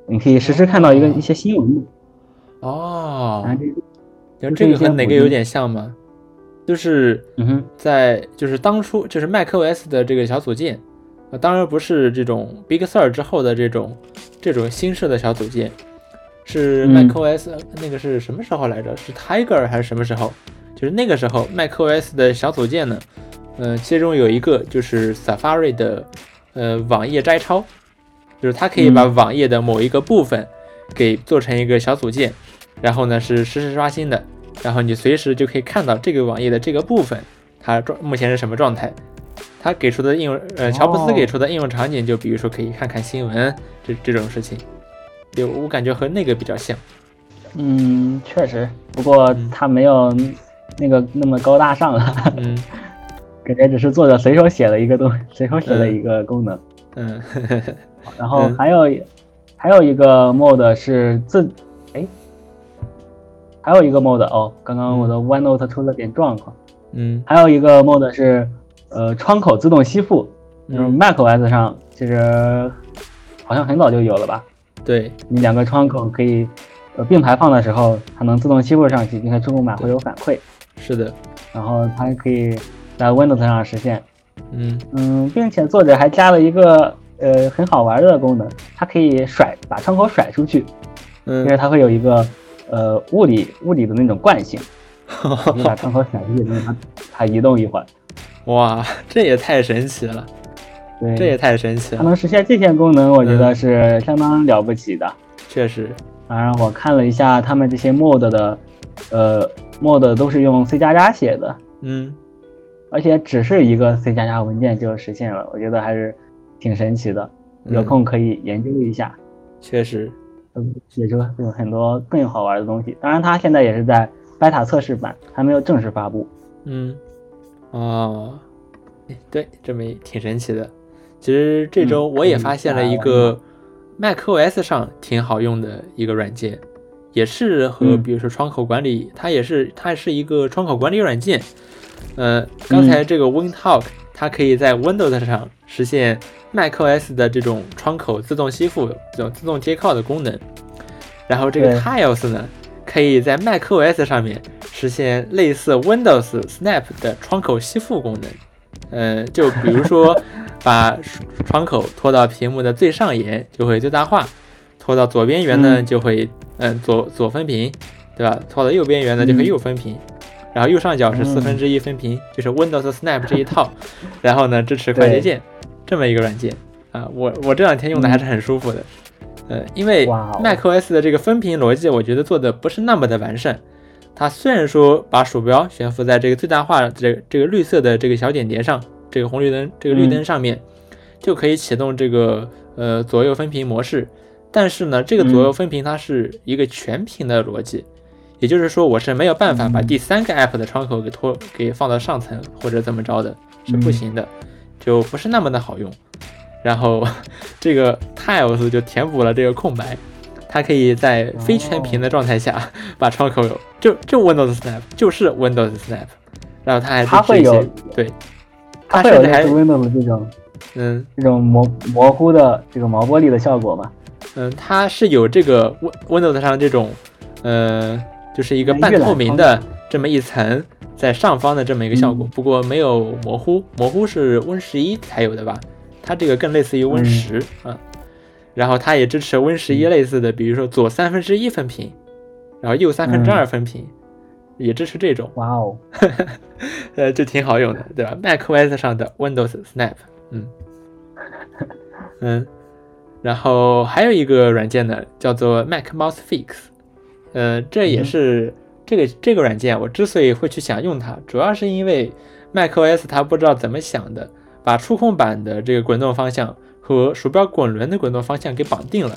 你可以实时看到一个一些新闻。哦，就这个和哪个有点像吗？就是，嗯哼，在就是当初就是 macOS 的这个小组件，啊，当然不是这种 Big Sur 之后的这种这种新式的小组件，是 macOS 那个是什么时候来着？是 Tiger 还是什么时候？就是那个时候 macOS 的小组件呢？嗯，其中有一个就是 Safari 的。呃，网页摘抄，就是它可以把网页的某一个部分给做成一个小组件，然后呢是实时刷新的，然后你随时就可以看到这个网页的这个部分它状目前是什么状态。它给出的应用，呃，乔布斯给出的应用场景就比如说可以看看新闻这这种事情，就我感觉和那个比较像。嗯，确实，不过它没有那个那么高大上了。嗯。*laughs* 感觉只是作者随手写了一个东，随手写了一个功能。嗯，然后还有还有一个 mode 是自，哎，还有一个 mode 哦，刚刚我的 OneNote 出了点状况。嗯，还有一个 mode 是呃窗口自动吸附，就是 macOS 上其实好像很早就有了吧？对，你两个窗口可以呃并排放的时候，它能自动吸附上去，并且触控板会有反馈。是的，然后它可以。在 Windows 上实现，嗯嗯，并且作者还加了一个呃很好玩的功能，它可以甩把窗口甩出去，嗯，因为它会有一个呃物理物理的那种惯性，*laughs* 你把窗口甩出去，让它它移动一会儿。哇，这也太神奇了，对，这也太神奇了。它能实现这些功能，我觉得是相当了不起的。确实。当然，我看了一下他们这些 mod 的，呃，mod 都是用 C 加加写的，嗯，而且只是一个 C 加加文件就实现了，我觉得还是挺神奇的。有空可以研究一下。确实，嗯，写出有很多更好玩的东西。当然，它现在也是在 beta 测试版，还没有正式发布。嗯，哦，对，这么挺神奇的。其实这周我也发现了一个 macOS 上挺好用的一个软件，也是和比如说窗口管理，它也是它是一个窗口管理软件。呃，刚才这个 WinTalk，它可以在 Windows 上实现 macOS 的这种窗口自动吸附、这种自动接靠的功能。然后这个 Tiles 呢，可以在 macOS 上面实现类似 Windows Snap 的窗口吸附功能。呃，就比如说，把窗口拖到屏幕的最上沿，就会最大化；拖到左边缘呢，就会嗯左左分屏，对吧？拖到右边缘呢，就会右分屏。然后右上角是四分之一分屏，就是 Windows Snap 这一套。*laughs* 然后呢，支持快捷键，这么一个软件啊。我我这两天用的还是很舒服的。呃，因为 macOS 的这个分屏逻辑，我觉得做的不是那么的完善。它虽然说把鼠标悬浮在这个最大化这这个绿色的这个小点点上，这个红绿灯这个绿灯上面，就可以启动这个呃左右分屏模式，但是呢，这个左右分屏它是一个全屏的逻辑，也就是说我是没有办法把第三个 app 的窗口给拖给放到上层或者怎么着的，是不行的，就不是那么的好用。然后这个 Tiles 就填补了这个空白。它可以在非全屏的状态下把窗口就就 Windows Snap 就是 Windows Snap，然后它还它会有对，它会有 Windows 这种嗯这种模模糊的这个毛玻璃的效果嘛？嗯，它是有这个 Win Windows 上这种呃就是一个半透明的这么一层在上方的这么一个效果，不过没有模糊，模糊是 Win 十一才有的吧？它这个更类似于 Win 十啊。然后它也支持 Win 十一类似的，比如说左三分之一分屏，然后右三分之二分屏，也支持这种。哇哦，*laughs* 呃，就挺好用的，对吧？macOS 上的 Windows Snap，嗯 *laughs* 嗯，然后还有一个软件呢，叫做 Mac Mouse Fix，呃，这也是这个这个软件，我之所以会去想用它，主要是因为 macOS 它不知道怎么想的，把触控板的这个滚动方向。和鼠标滚轮的滚动方向给绑定了，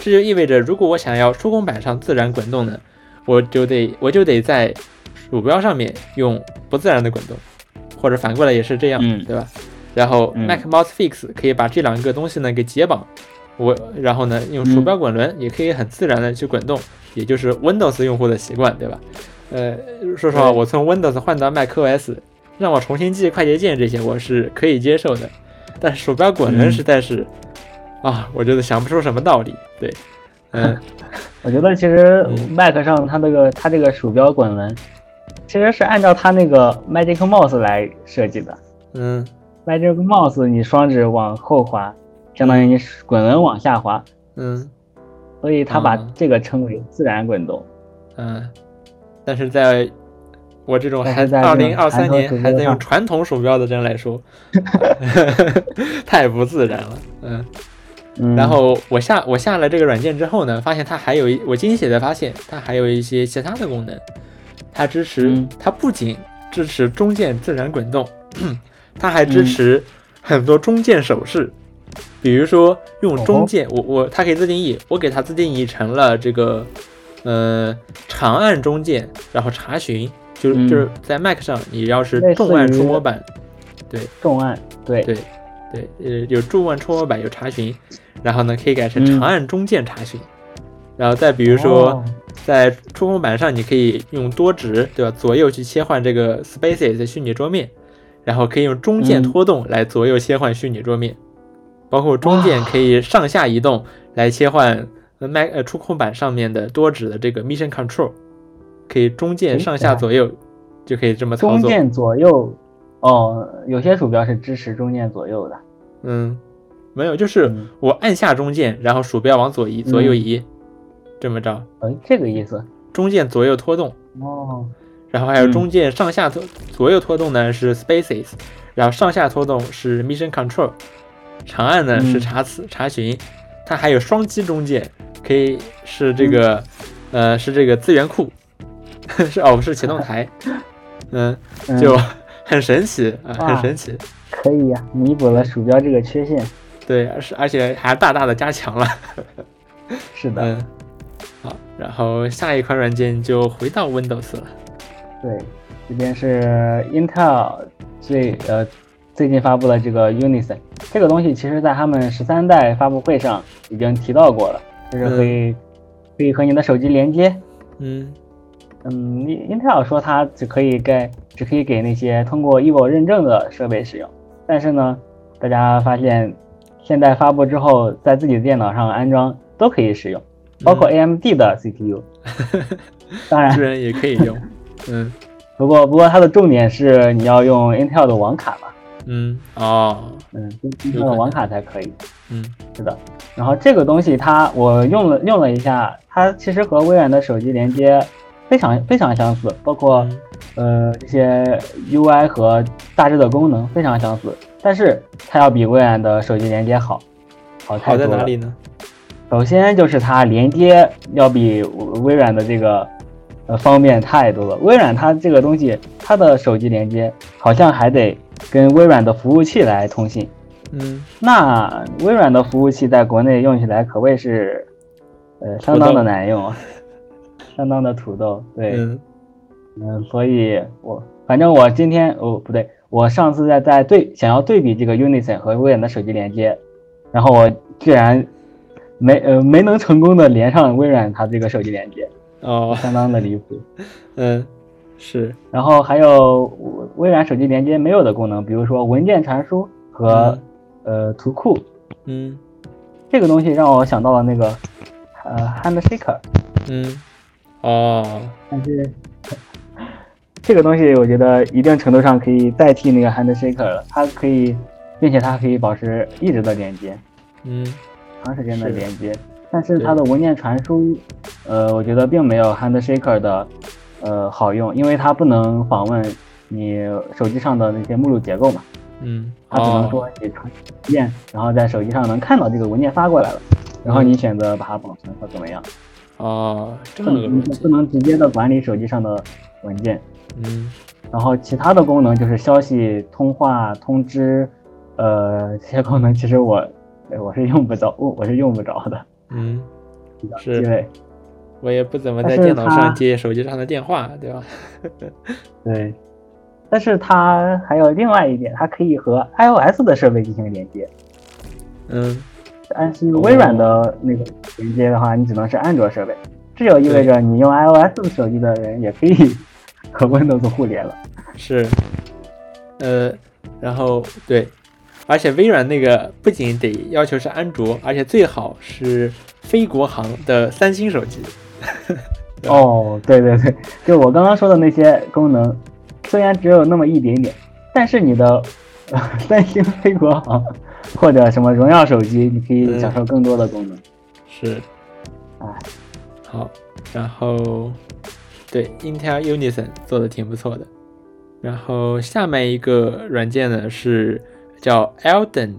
这就意味着，如果我想要触控板上自然滚动呢，我就得我就得在鼠标上面用不自然的滚动，或者反过来也是这样，对吧？然后 Mac Mouse Fix 可以把这两个东西呢给解绑，我然后呢用鼠标滚轮也可以很自然的去滚动，也就是 Windows 用户的习惯，对吧？呃，说实话，我从 Windows 换到 macOS，让我重新记快捷键这些，我是可以接受的。但鼠标滚轮实在是，啊，我觉得想不出什么道理。对，嗯，*laughs* 我觉得其实 Mac 上它那个它这个鼠标滚轮，其实是按照它那个 Magic Mouse 来设计的。嗯，Magic Mouse 你双指往后滑，相当于你滚轮往下滑。嗯，所以它把这个称为自然滚动。嗯，但是在我这种还二零二三年还在用传统鼠标的人来说，*laughs* 太不自然了。嗯，然后我下我下了这个软件之后呢，发现它还有一我惊喜的发现它还有一些其他的功能。它支持，它不仅支持中键自然滚动，*clears throat* 它还支持很多中键手势。比如说用中键，我我它可以自定义，我给它自定义成了这个呃长按中键，然后查询。就是就是在 Mac 上，你要是重按触摸板，对，重按，对对对，呃，有重按触摸板有查询，然后呢可以改成长按中键查询，然后再比如说在触控板上，你可以用多指，对吧？左右去切换这个 Spaces 虚拟桌面，然后可以用中键拖动来左右切换虚拟桌面，包括中键可以上下移动来切换 Mac 呃触控板上面的多指的这个 Mission Control。可以中键上下左右，就可以这么操作。中键左右，哦，有些鼠标是支持中键左右的。嗯，没有，就是我按下中键，然后鼠标往左移，左右移，这么着。嗯，这个意思。中键左右拖动。哦。然后还有中键上下拖左右拖动呢是 Spaces，然后上下拖动是 Mission Control，长按呢是查词查询，它还有双击中键，可以是这个，呃，是这个资源库，*laughs* 是哦，不是启动台，*laughs* 嗯，就很神奇啊，很神奇。可以呀，弥补了鼠标这个缺陷。对，而是而且还大大的加强了。*laughs* 是的。嗯。好，然后下一款软件就回到 Windows 了。对，这边是 Intel 最呃最近发布的这个 Unison，这个东西其实在他们十三代发布会上已经提到过了，就是可以可以和你的手机连接。嗯嗯，Intel 说它只可以给只可以给那些通过 Evo 认证的设备使用，但是呢，大家发现现在发布之后，在自己的电脑上安装都可以使用。包括 AMD 的 CPU，*laughs* 当然，也可以用。嗯，不过不过它的重点是你要用 Intel 的网卡嘛。嗯，哦，嗯，Intel 的网卡才可以。嗯，是的。然后这个东西它我用了用了一下，它其实和微软的手机连接非常非常相似，包括呃一些 UI 和大致的功能非常相似，但是它要比微软的手机连接好，好太多了。好在哪里呢？首先就是它连接要比微软的这个呃方便太多了。微软它这个东西，它的手机连接好像还得跟微软的服务器来通信。嗯，那微软的服务器在国内用起来可谓是呃相当的难用啊，*laughs* 相当的土豆。对，嗯，所以我反正我今天哦不对，我上次在在对想要对比这个 Unison 和微软的手机连接，然后我居然。没呃没能成功的连上微软它这个手机连接哦，相当的离谱。*laughs* 嗯，是。然后还有微软手机连接没有的功能，比如说文件传输和呃图库。嗯，这个东西让我想到了那个呃 Handshaker。嗯，哦，但是这个东西我觉得一定程度上可以代替那个 Handshaker 了，它可以，并且它可以保持一直的连接。嗯。长时间的连接，但是它的文件传输，呃，我觉得并没有 Handshaker 的，呃，好用，因为它不能访问你手机上的那些目录结构嘛。嗯。它只能说你传文件，然后在手机上能看到这个文件发过来了，然后你选择把它保存或怎么样。哦，这个不能直接的管理手机上的文件。嗯。然后其他的功能就是消息、通话、通知，呃，这些功能其实我。我是用不着，我我是用不着的。嗯，是，我也不怎么在电脑上接手机上的电话，对吧？*laughs* 对，但是它还有另外一点，它可以和 iOS 的设备进行连接。嗯，但是微软的那个连接的话，你只能是安卓设备，这就意味着你用 iOS 手机的人也可以和 Windows 互联了。是，呃，然后对。而且微软那个不仅得要求是安卓，而且最好是非国行的三星手机。*laughs* 哦，对对对，就我刚刚说的那些功能，虽然只有那么一点点，但是你的 *laughs* 三星非国行或者什么荣耀手机，你可以享受更多的功能。是，哎，好，然后对，Intel Unison 做的挺不错的。然后下面一个软件呢是。叫 Eldent，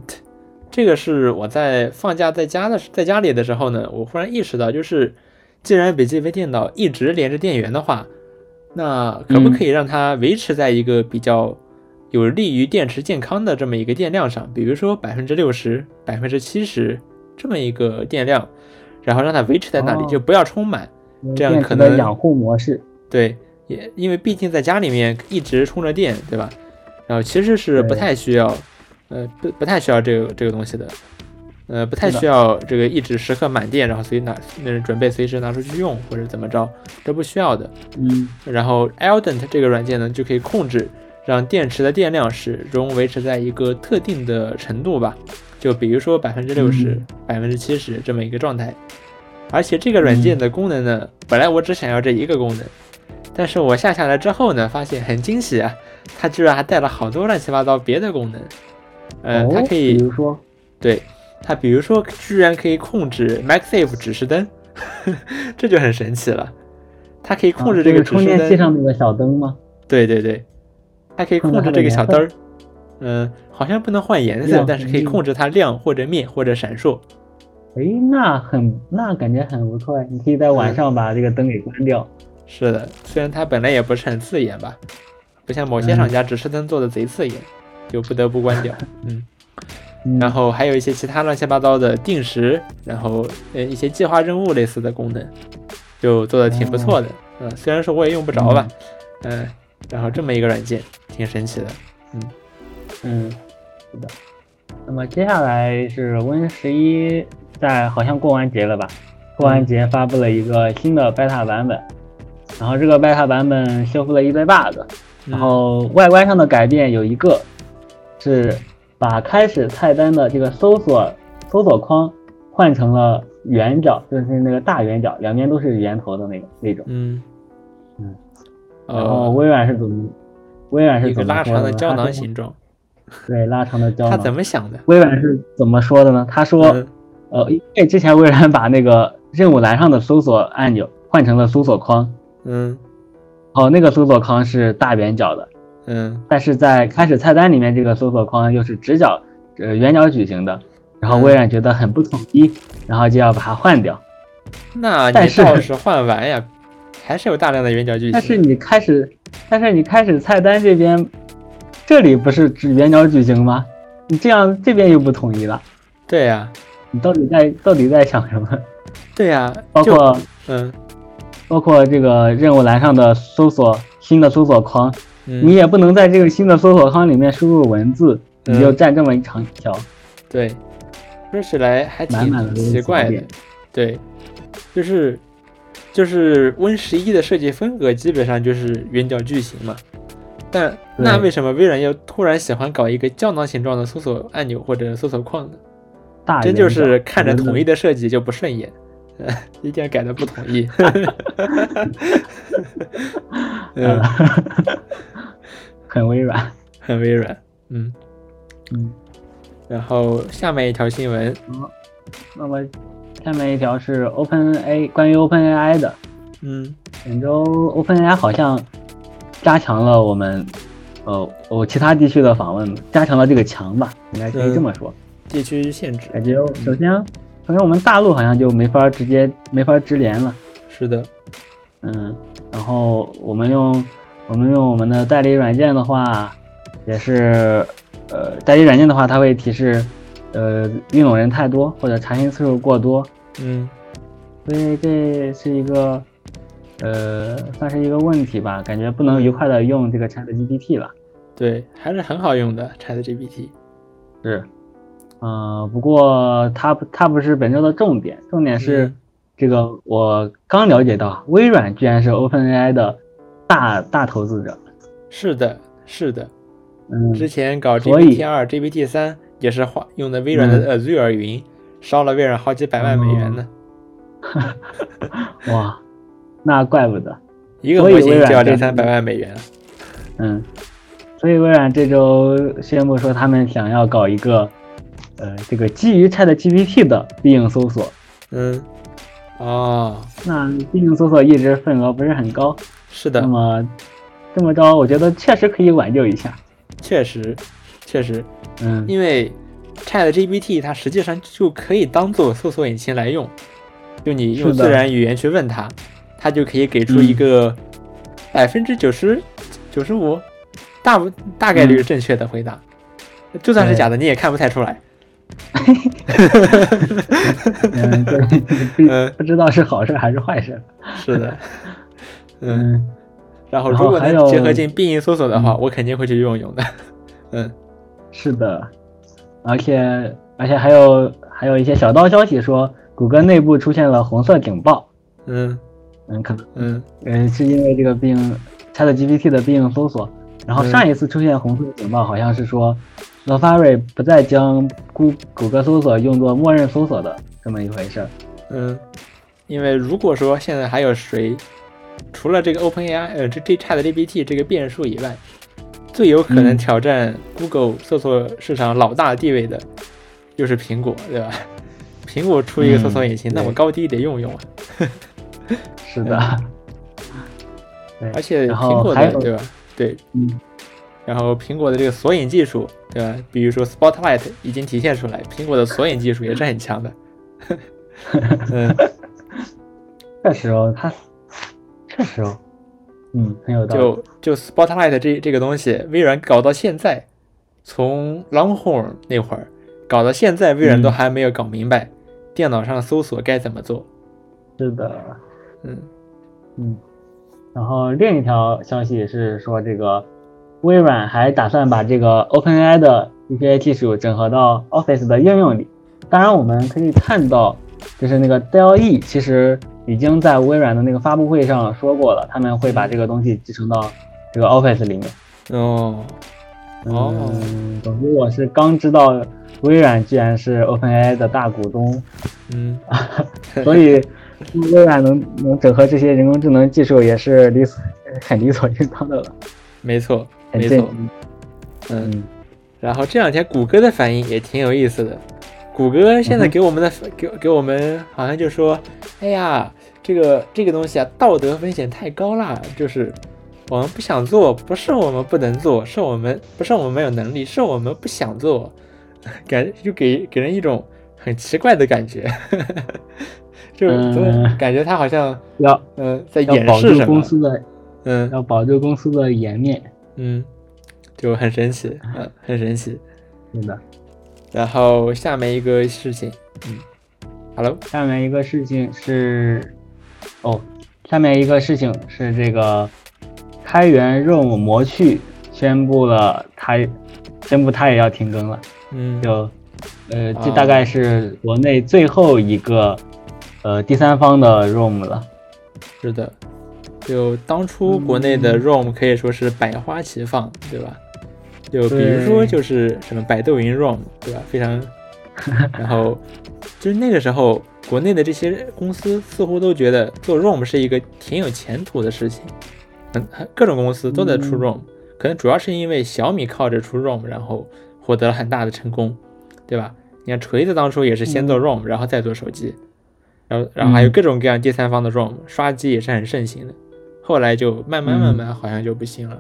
这个是我在放假在家的在家里的时候呢，我忽然意识到，就是既然笔记本电脑一直连着电源的话，那可不可以让它维持在一个比较有利于电池健康的这么一个电量上，比如说百分之六十、百分之七十这么一个电量，然后让它维持在那里，就不要充满，这样可能养护模式。对，也因为毕竟在家里面一直充着电，对吧？然后其实是不太需要。呃，不不太需要这个这个东西的，呃，不太需要这个一直时刻满电，然后随拿那准备随时拿出去用或者怎么着，这不需要的。嗯，然后 Eldent 这个软件呢，就可以控制让电池的电量始终维持在一个特定的程度吧，就比如说百分之六十、百分之七十这么一个状态。而且这个软件的功能呢，本来我只想要这一个功能，但是我下下来之后呢，发现很惊喜啊，它居然还带了好多乱七八糟别的功能。呃，它可以，比如说，对它，比如说，居然可以控制 MagSafe 指示灯，*laughs* 这就很神奇了。它可以控制这个充电器上那个小灯吗？对对对，它可以控制这个小灯儿。嗯，好像不能换颜色，但是可以控制它亮或者灭或者闪烁。哎，那很那感觉很不错，你可以在晚上把这个灯给关掉。是的，虽然它本来也不是很刺眼吧，不像某些厂家指示灯做的贼刺眼，就不得不关掉。*laughs* 嗯。然后还有一些其他乱七八糟的定时，然后呃一些计划任务类似的功能，就做的挺不错的。嗯，虽然说我也用不着吧，嗯，然后这么一个软件挺神奇的。嗯嗯，是的。那么接下来是 Win 十一，在好像过完节了吧？过完节发布了一个新的 beta 版本，然后这个 beta 版本修复了一堆 bug，然后外观上的改变有一个是。把开始菜单的这个搜索搜索框换成了圆角，就是那个大圆角，两边都是圆头的那个那种。嗯嗯。然后微软是怎么？微软是怎么拉长的胶囊形状。对，拉长的胶囊。他怎么想的？微软是怎么说的呢？他说，呃，因为之前微软把那个任务栏上的搜索按钮换成了搜索框。嗯。哦，那个搜索框是大圆角的。嗯，但是在开始菜单里面，这个搜索框又是直角，呃，圆角矩形的，然后微软觉得很不统一，然后就要把它换掉。那你倒是换完呀，还是有大量的圆角矩形。但是你开始，但是你开始菜单这边，这里不是指圆角矩形吗？你这样这边又不统一了。对呀，你到底在到底在想什么？对呀，包括嗯，包括这个任务栏上的搜索新的搜索框。你也不能在这个新的搜索框里面输入文字，你就占这么一长条。对，说起来还挺奇怪的。对，就是就是 Win 十一的设计风格基本上就是圆角矩形嘛。但那为什么微软又突然喜欢搞一个胶囊形状的搜索按钮或者搜索框呢？真就是看着统一的设计就不顺眼，一定要改的不统一。*laughs* 嗯。*laughs* 很微软，很微软，嗯嗯。然后下面一条新闻，那么下面一条是 Open A 关于 Open AI 的，嗯，本周 Open AI 好像加强了我们呃我其他地区的访问，加强了这个墙吧，应该可以这么说。地区限制，感觉首先首先我们大陆好像就没法直接没法直连了。是的，嗯，然后我们用。我们用我们的代理软件的话，也是，呃，代理软件的话，它会提示，呃，运用人太多或者查询次数过多，嗯，所以这是一个，呃，算是一个问题吧，感觉不能愉快的用这个 Chat GPT 了。对，还是很好用的 Chat GPT。是，嗯，不过它不，它不是本周的重点，重点是这个我刚了解到，微软居然是 OpenAI 的。大大投资者，是的，是的，嗯，之前搞 GPT 二、GPT 三也是花用的微软的 Azure 云，烧了微软好几百万美元呢。*laughs* 哇，那怪不得，一个模型就要两三百万美元。嗯，所以微软这周宣布说，他们想要搞一个，呃，这个基于 Chat GPT 的必应搜索。嗯，哦，那必应搜索一直份额不是很高。是的，那么这么着，我觉得确实可以挽救一下。确实，确实，嗯，因为 Chat GPT 它实际上就可以当做搜索引擎来用，就你用自然语言去问它，它就可以给出一个百分之九十九十五大大概率正确的回答，就算是假的你也看不太出来。嗯，对，不知道是好事还是坏事。是的。*laughs* 嗯，然后如果能结合进病因搜索的话，我肯定会去用用的。嗯，是的，而且而且还有还有一些小道消息说，谷歌内部出现了红色警报。嗯嗯，可能嗯嗯是因为这个必应 ChatGPT 的必应搜索。然后上一次出现红色警报，好像是说 Safari 不再将谷谷歌搜索用作默认搜索的这么一回事。嗯，因为如果说现在还有谁。除了这个 OpenAI，呃，这这 ChatGPT 这个变数以外，最有可能挑战 Google 搜索市场老大地位的，就是苹果，对吧？*laughs* 苹果出一个搜索引擎，那我高低得用用啊。是的。*laughs* 而且苹果的，对吧？对，嗯。然后苹果的这个索引技术，对吧？比如说 Spotlight 已经体现出来，苹果的索引技术也是很强的。嗯，*laughs* 确实哦，它确实哦，嗯，很有道理。就就 Spotlight 这这个东西，微软搞到现在，从 Longhorn 那会儿搞到现在，微软都还没有搞明白电脑上搜索该怎么做。是的，嗯嗯。然后另一条消息是说，这个微软还打算把这个 OpenAI 的 API 技术整合到 Office 的应用里。当然，我们可以看到，就是那个 Dell E 其实已经在微软的那个发布会上说过了，他们会把这个东西集成到这个 Office 里面。哦哦，总之我是刚知道微软居然是 OpenAI 的大股东。嗯，*laughs* *laughs* 所以。微软能能整合这些人工智能技术，也是理所很理所应当的了。没错，没错。嗯，然后这两天谷歌的反应也挺有意思的。谷歌现在给我们的给给我们好像就说：“哎呀，这个这个东西啊，道德风险太高了，就是我们不想做，不是我们不能做，是我们不是我们没有能力，是我们不想做。”感就给给人一种很奇怪的感觉。*laughs* 就感觉他好像要嗯在掩饰什么，公司的嗯要保住公司的颜面，嗯，就很神奇，嗯，*laughs* 很神奇，是的。然后下面一个事情，嗯，Hello，下面一个事情是，哦，下面一个事情是这个开源 ROM 模去宣布了，他宣布他也要停更了，嗯，就呃这大概是国内最后一个。呃，第三方的 ROM 了，是的，就当初国内的 ROM 可以说是百花齐放，对吧？就比如说就是什么百度云 ROM，对吧？非常，*laughs* 然后就是那个时候，国内的这些公司似乎都觉得做 ROM 是一个挺有前途的事情，嗯，各种公司都在出 ROM，可能主要是因为小米靠着出 ROM，然后获得了很大的成功，对吧？你看锤子当初也是先做 ROM，然后再做手机。然后，然后还有各种各样第三方的 ROM 刷机也是很盛行的，后来就慢慢慢慢好像就不行了。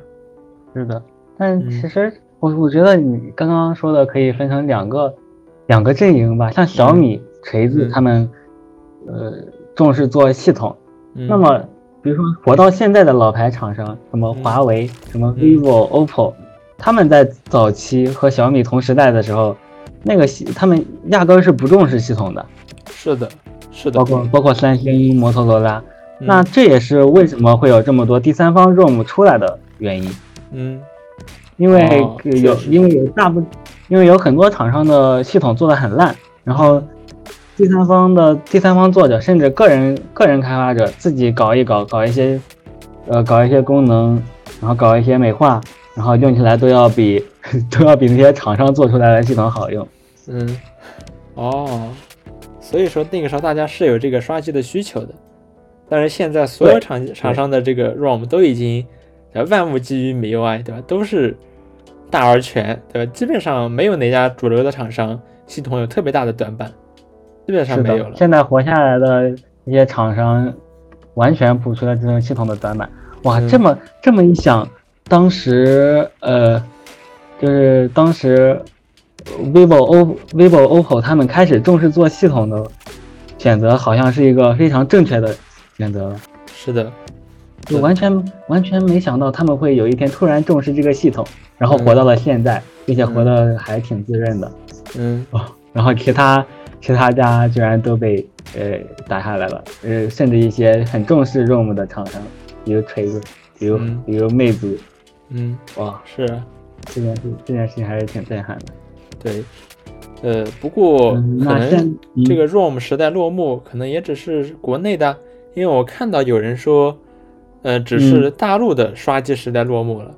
是的，但其实我我觉得你刚刚说的可以分成两个两个阵营吧，像小米、锤子他们，呃，重视做系统。那么，比如说活到现在的老牌厂商，什么华为、什么 vivo、OPPO，他们在早期和小米同时代的时候，那个系他们压根是不重视系统的。是的。是的，包括包括三星、摩托罗拉，那这也是为什么会有这么多第三方 ROM 出来的原因。嗯，因为有因为有大部，因为有很多厂商的系统做的很烂，然后第三方的第三方作者甚至个人个人开发者自己搞一搞，搞一些呃搞一些功能，然后搞一些美化，然后用起来都要比 *laughs* 都要比那些厂商做出来的系统好用。嗯，哦。所以说那个时候大家是有这个刷机的需求的，但是现在所有厂厂商的这个 ROM 都已经万物基于 MIUI，对吧？都是大而全，对吧？基本上没有哪家主流的厂商系统有特别大的短板，基本上没有了。现在活下来的一些厂商完全补出了这种系统的短板。哇，这么这么一想，当时呃，就是当时。vivo、o、vivo、oppo 他们开始重视做系统的选择，好像是一个非常正确的选择了。是的，就完全完全没想到他们会有一天突然重视这个系统，然后活到了现在，并且活得还挺滋润的。嗯 *laughs* 哦，然后其他其他家居然都被呃打下来了，呃，甚至一些很重视 ROM 的厂商，比如锤子，比如比如魅族。嗯，哇，是这件事这件事情还是挺震撼的。对，呃，不过可能这个 ROM 时代落幕，可能也只是国内的，因为我看到有人说，呃，只是大陆的刷机时代落幕了，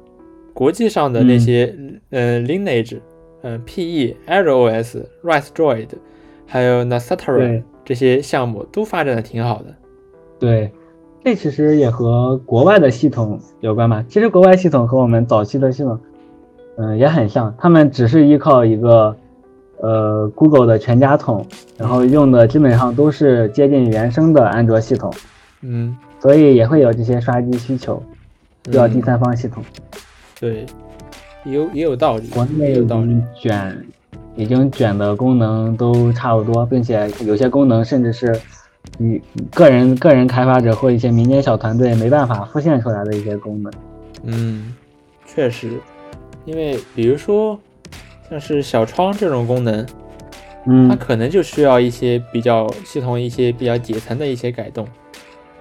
国际上的那些，呃，Lineage，嗯，PE、ArrowOS、RiseDroid，还有 Nasatara 这些项目都发展的挺好的。对，这其实也和国外的系统有关吧？其实国外系统和我们早期的系统。嗯，也很像，他们只是依靠一个，呃，Google 的全家桶，然后用的基本上都是接近原生的安卓系统，嗯，所以也会有这些刷机需求，需要第三方系统。对，有也有道理。国内有道理，卷已经卷的功能都差不多，并且有些功能甚至是你个人个人开发者或一些民间小团队没办法复现出来的一些功能。嗯，确实，因为比如说像是小窗这种功能，嗯，它可能就需要一些比较系统、一些比较底层的一些改动，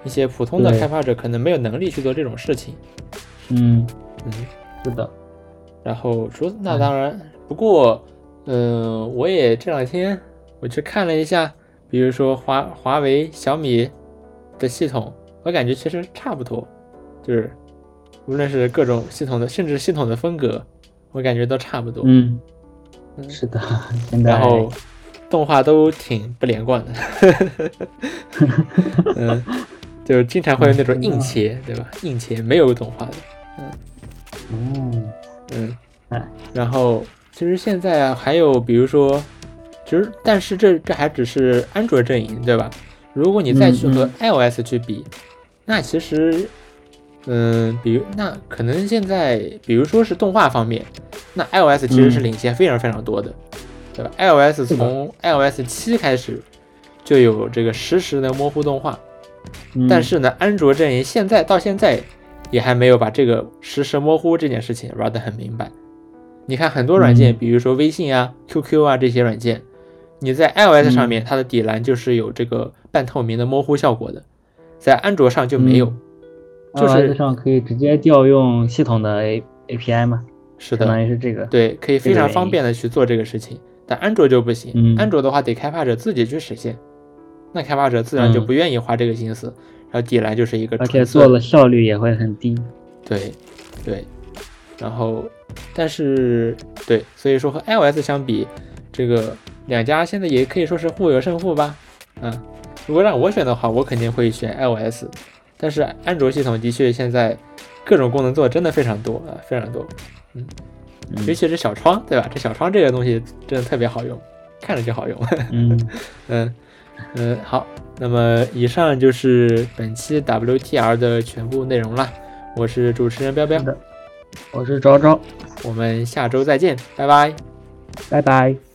一些普通的开发者可能没有能力去做这种事情。嗯嗯，是的。然后除，那当然，不过，嗯，我也这两天我去看了一下，比如说华华为、小米的系统，我感觉其实差不多，就是无论是各种系统的，甚至系统的风格，我感觉都差不多。嗯，是的。*laughs* 然后动画都挺不连贯的，*laughs* 嗯，就经常会有那种硬切，对吧？硬切没有动画的，嗯。嗯。嗯，哎，然后其实现在啊，还有比如说，其实但是这这还只是安卓阵营，对吧？如果你再去和 iOS 去比，那其实，嗯，比如那可能现在，比如说是动画方面，那 iOS 其实是领先非常非常多的，对吧？iOS 从 iOS 七开始就有这个实时的模糊动画，但是呢，安卓阵营现在到现在。也还没有把这个实时模糊这件事情玩得很明白。你看很多软件，比如说微信啊、QQ 啊这些软件，你在 iOS 上面它的底栏就是有这个半透明的模糊效果的，在安卓上就没有。iOS 上可以直接调用系统的 A API 吗？是的，相当于是这个。对，可以非常方便的去做这个事情。但安卓就不行，安卓的话得开发者自己去实现，那开发者自然就不愿意花这个心思。然后底来就是一个，而且做了效率也会很低。对，对，然后，但是对，所以说和 iOS 相比，这个两家现在也可以说是互有胜负吧。嗯，如果让我选的话，我肯定会选 iOS。但是安卓系统的确现在各种功能做的真的非常多啊，非常多。嗯，尤其是小窗，对吧？这小窗这个东西真的特别好用，看着就好用。嗯嗯。*laughs* 嗯，好，那么以上就是本期 WTR 的全部内容了。我是主持人彪彪，我是昭昭，我们下周再见，拜拜，拜拜。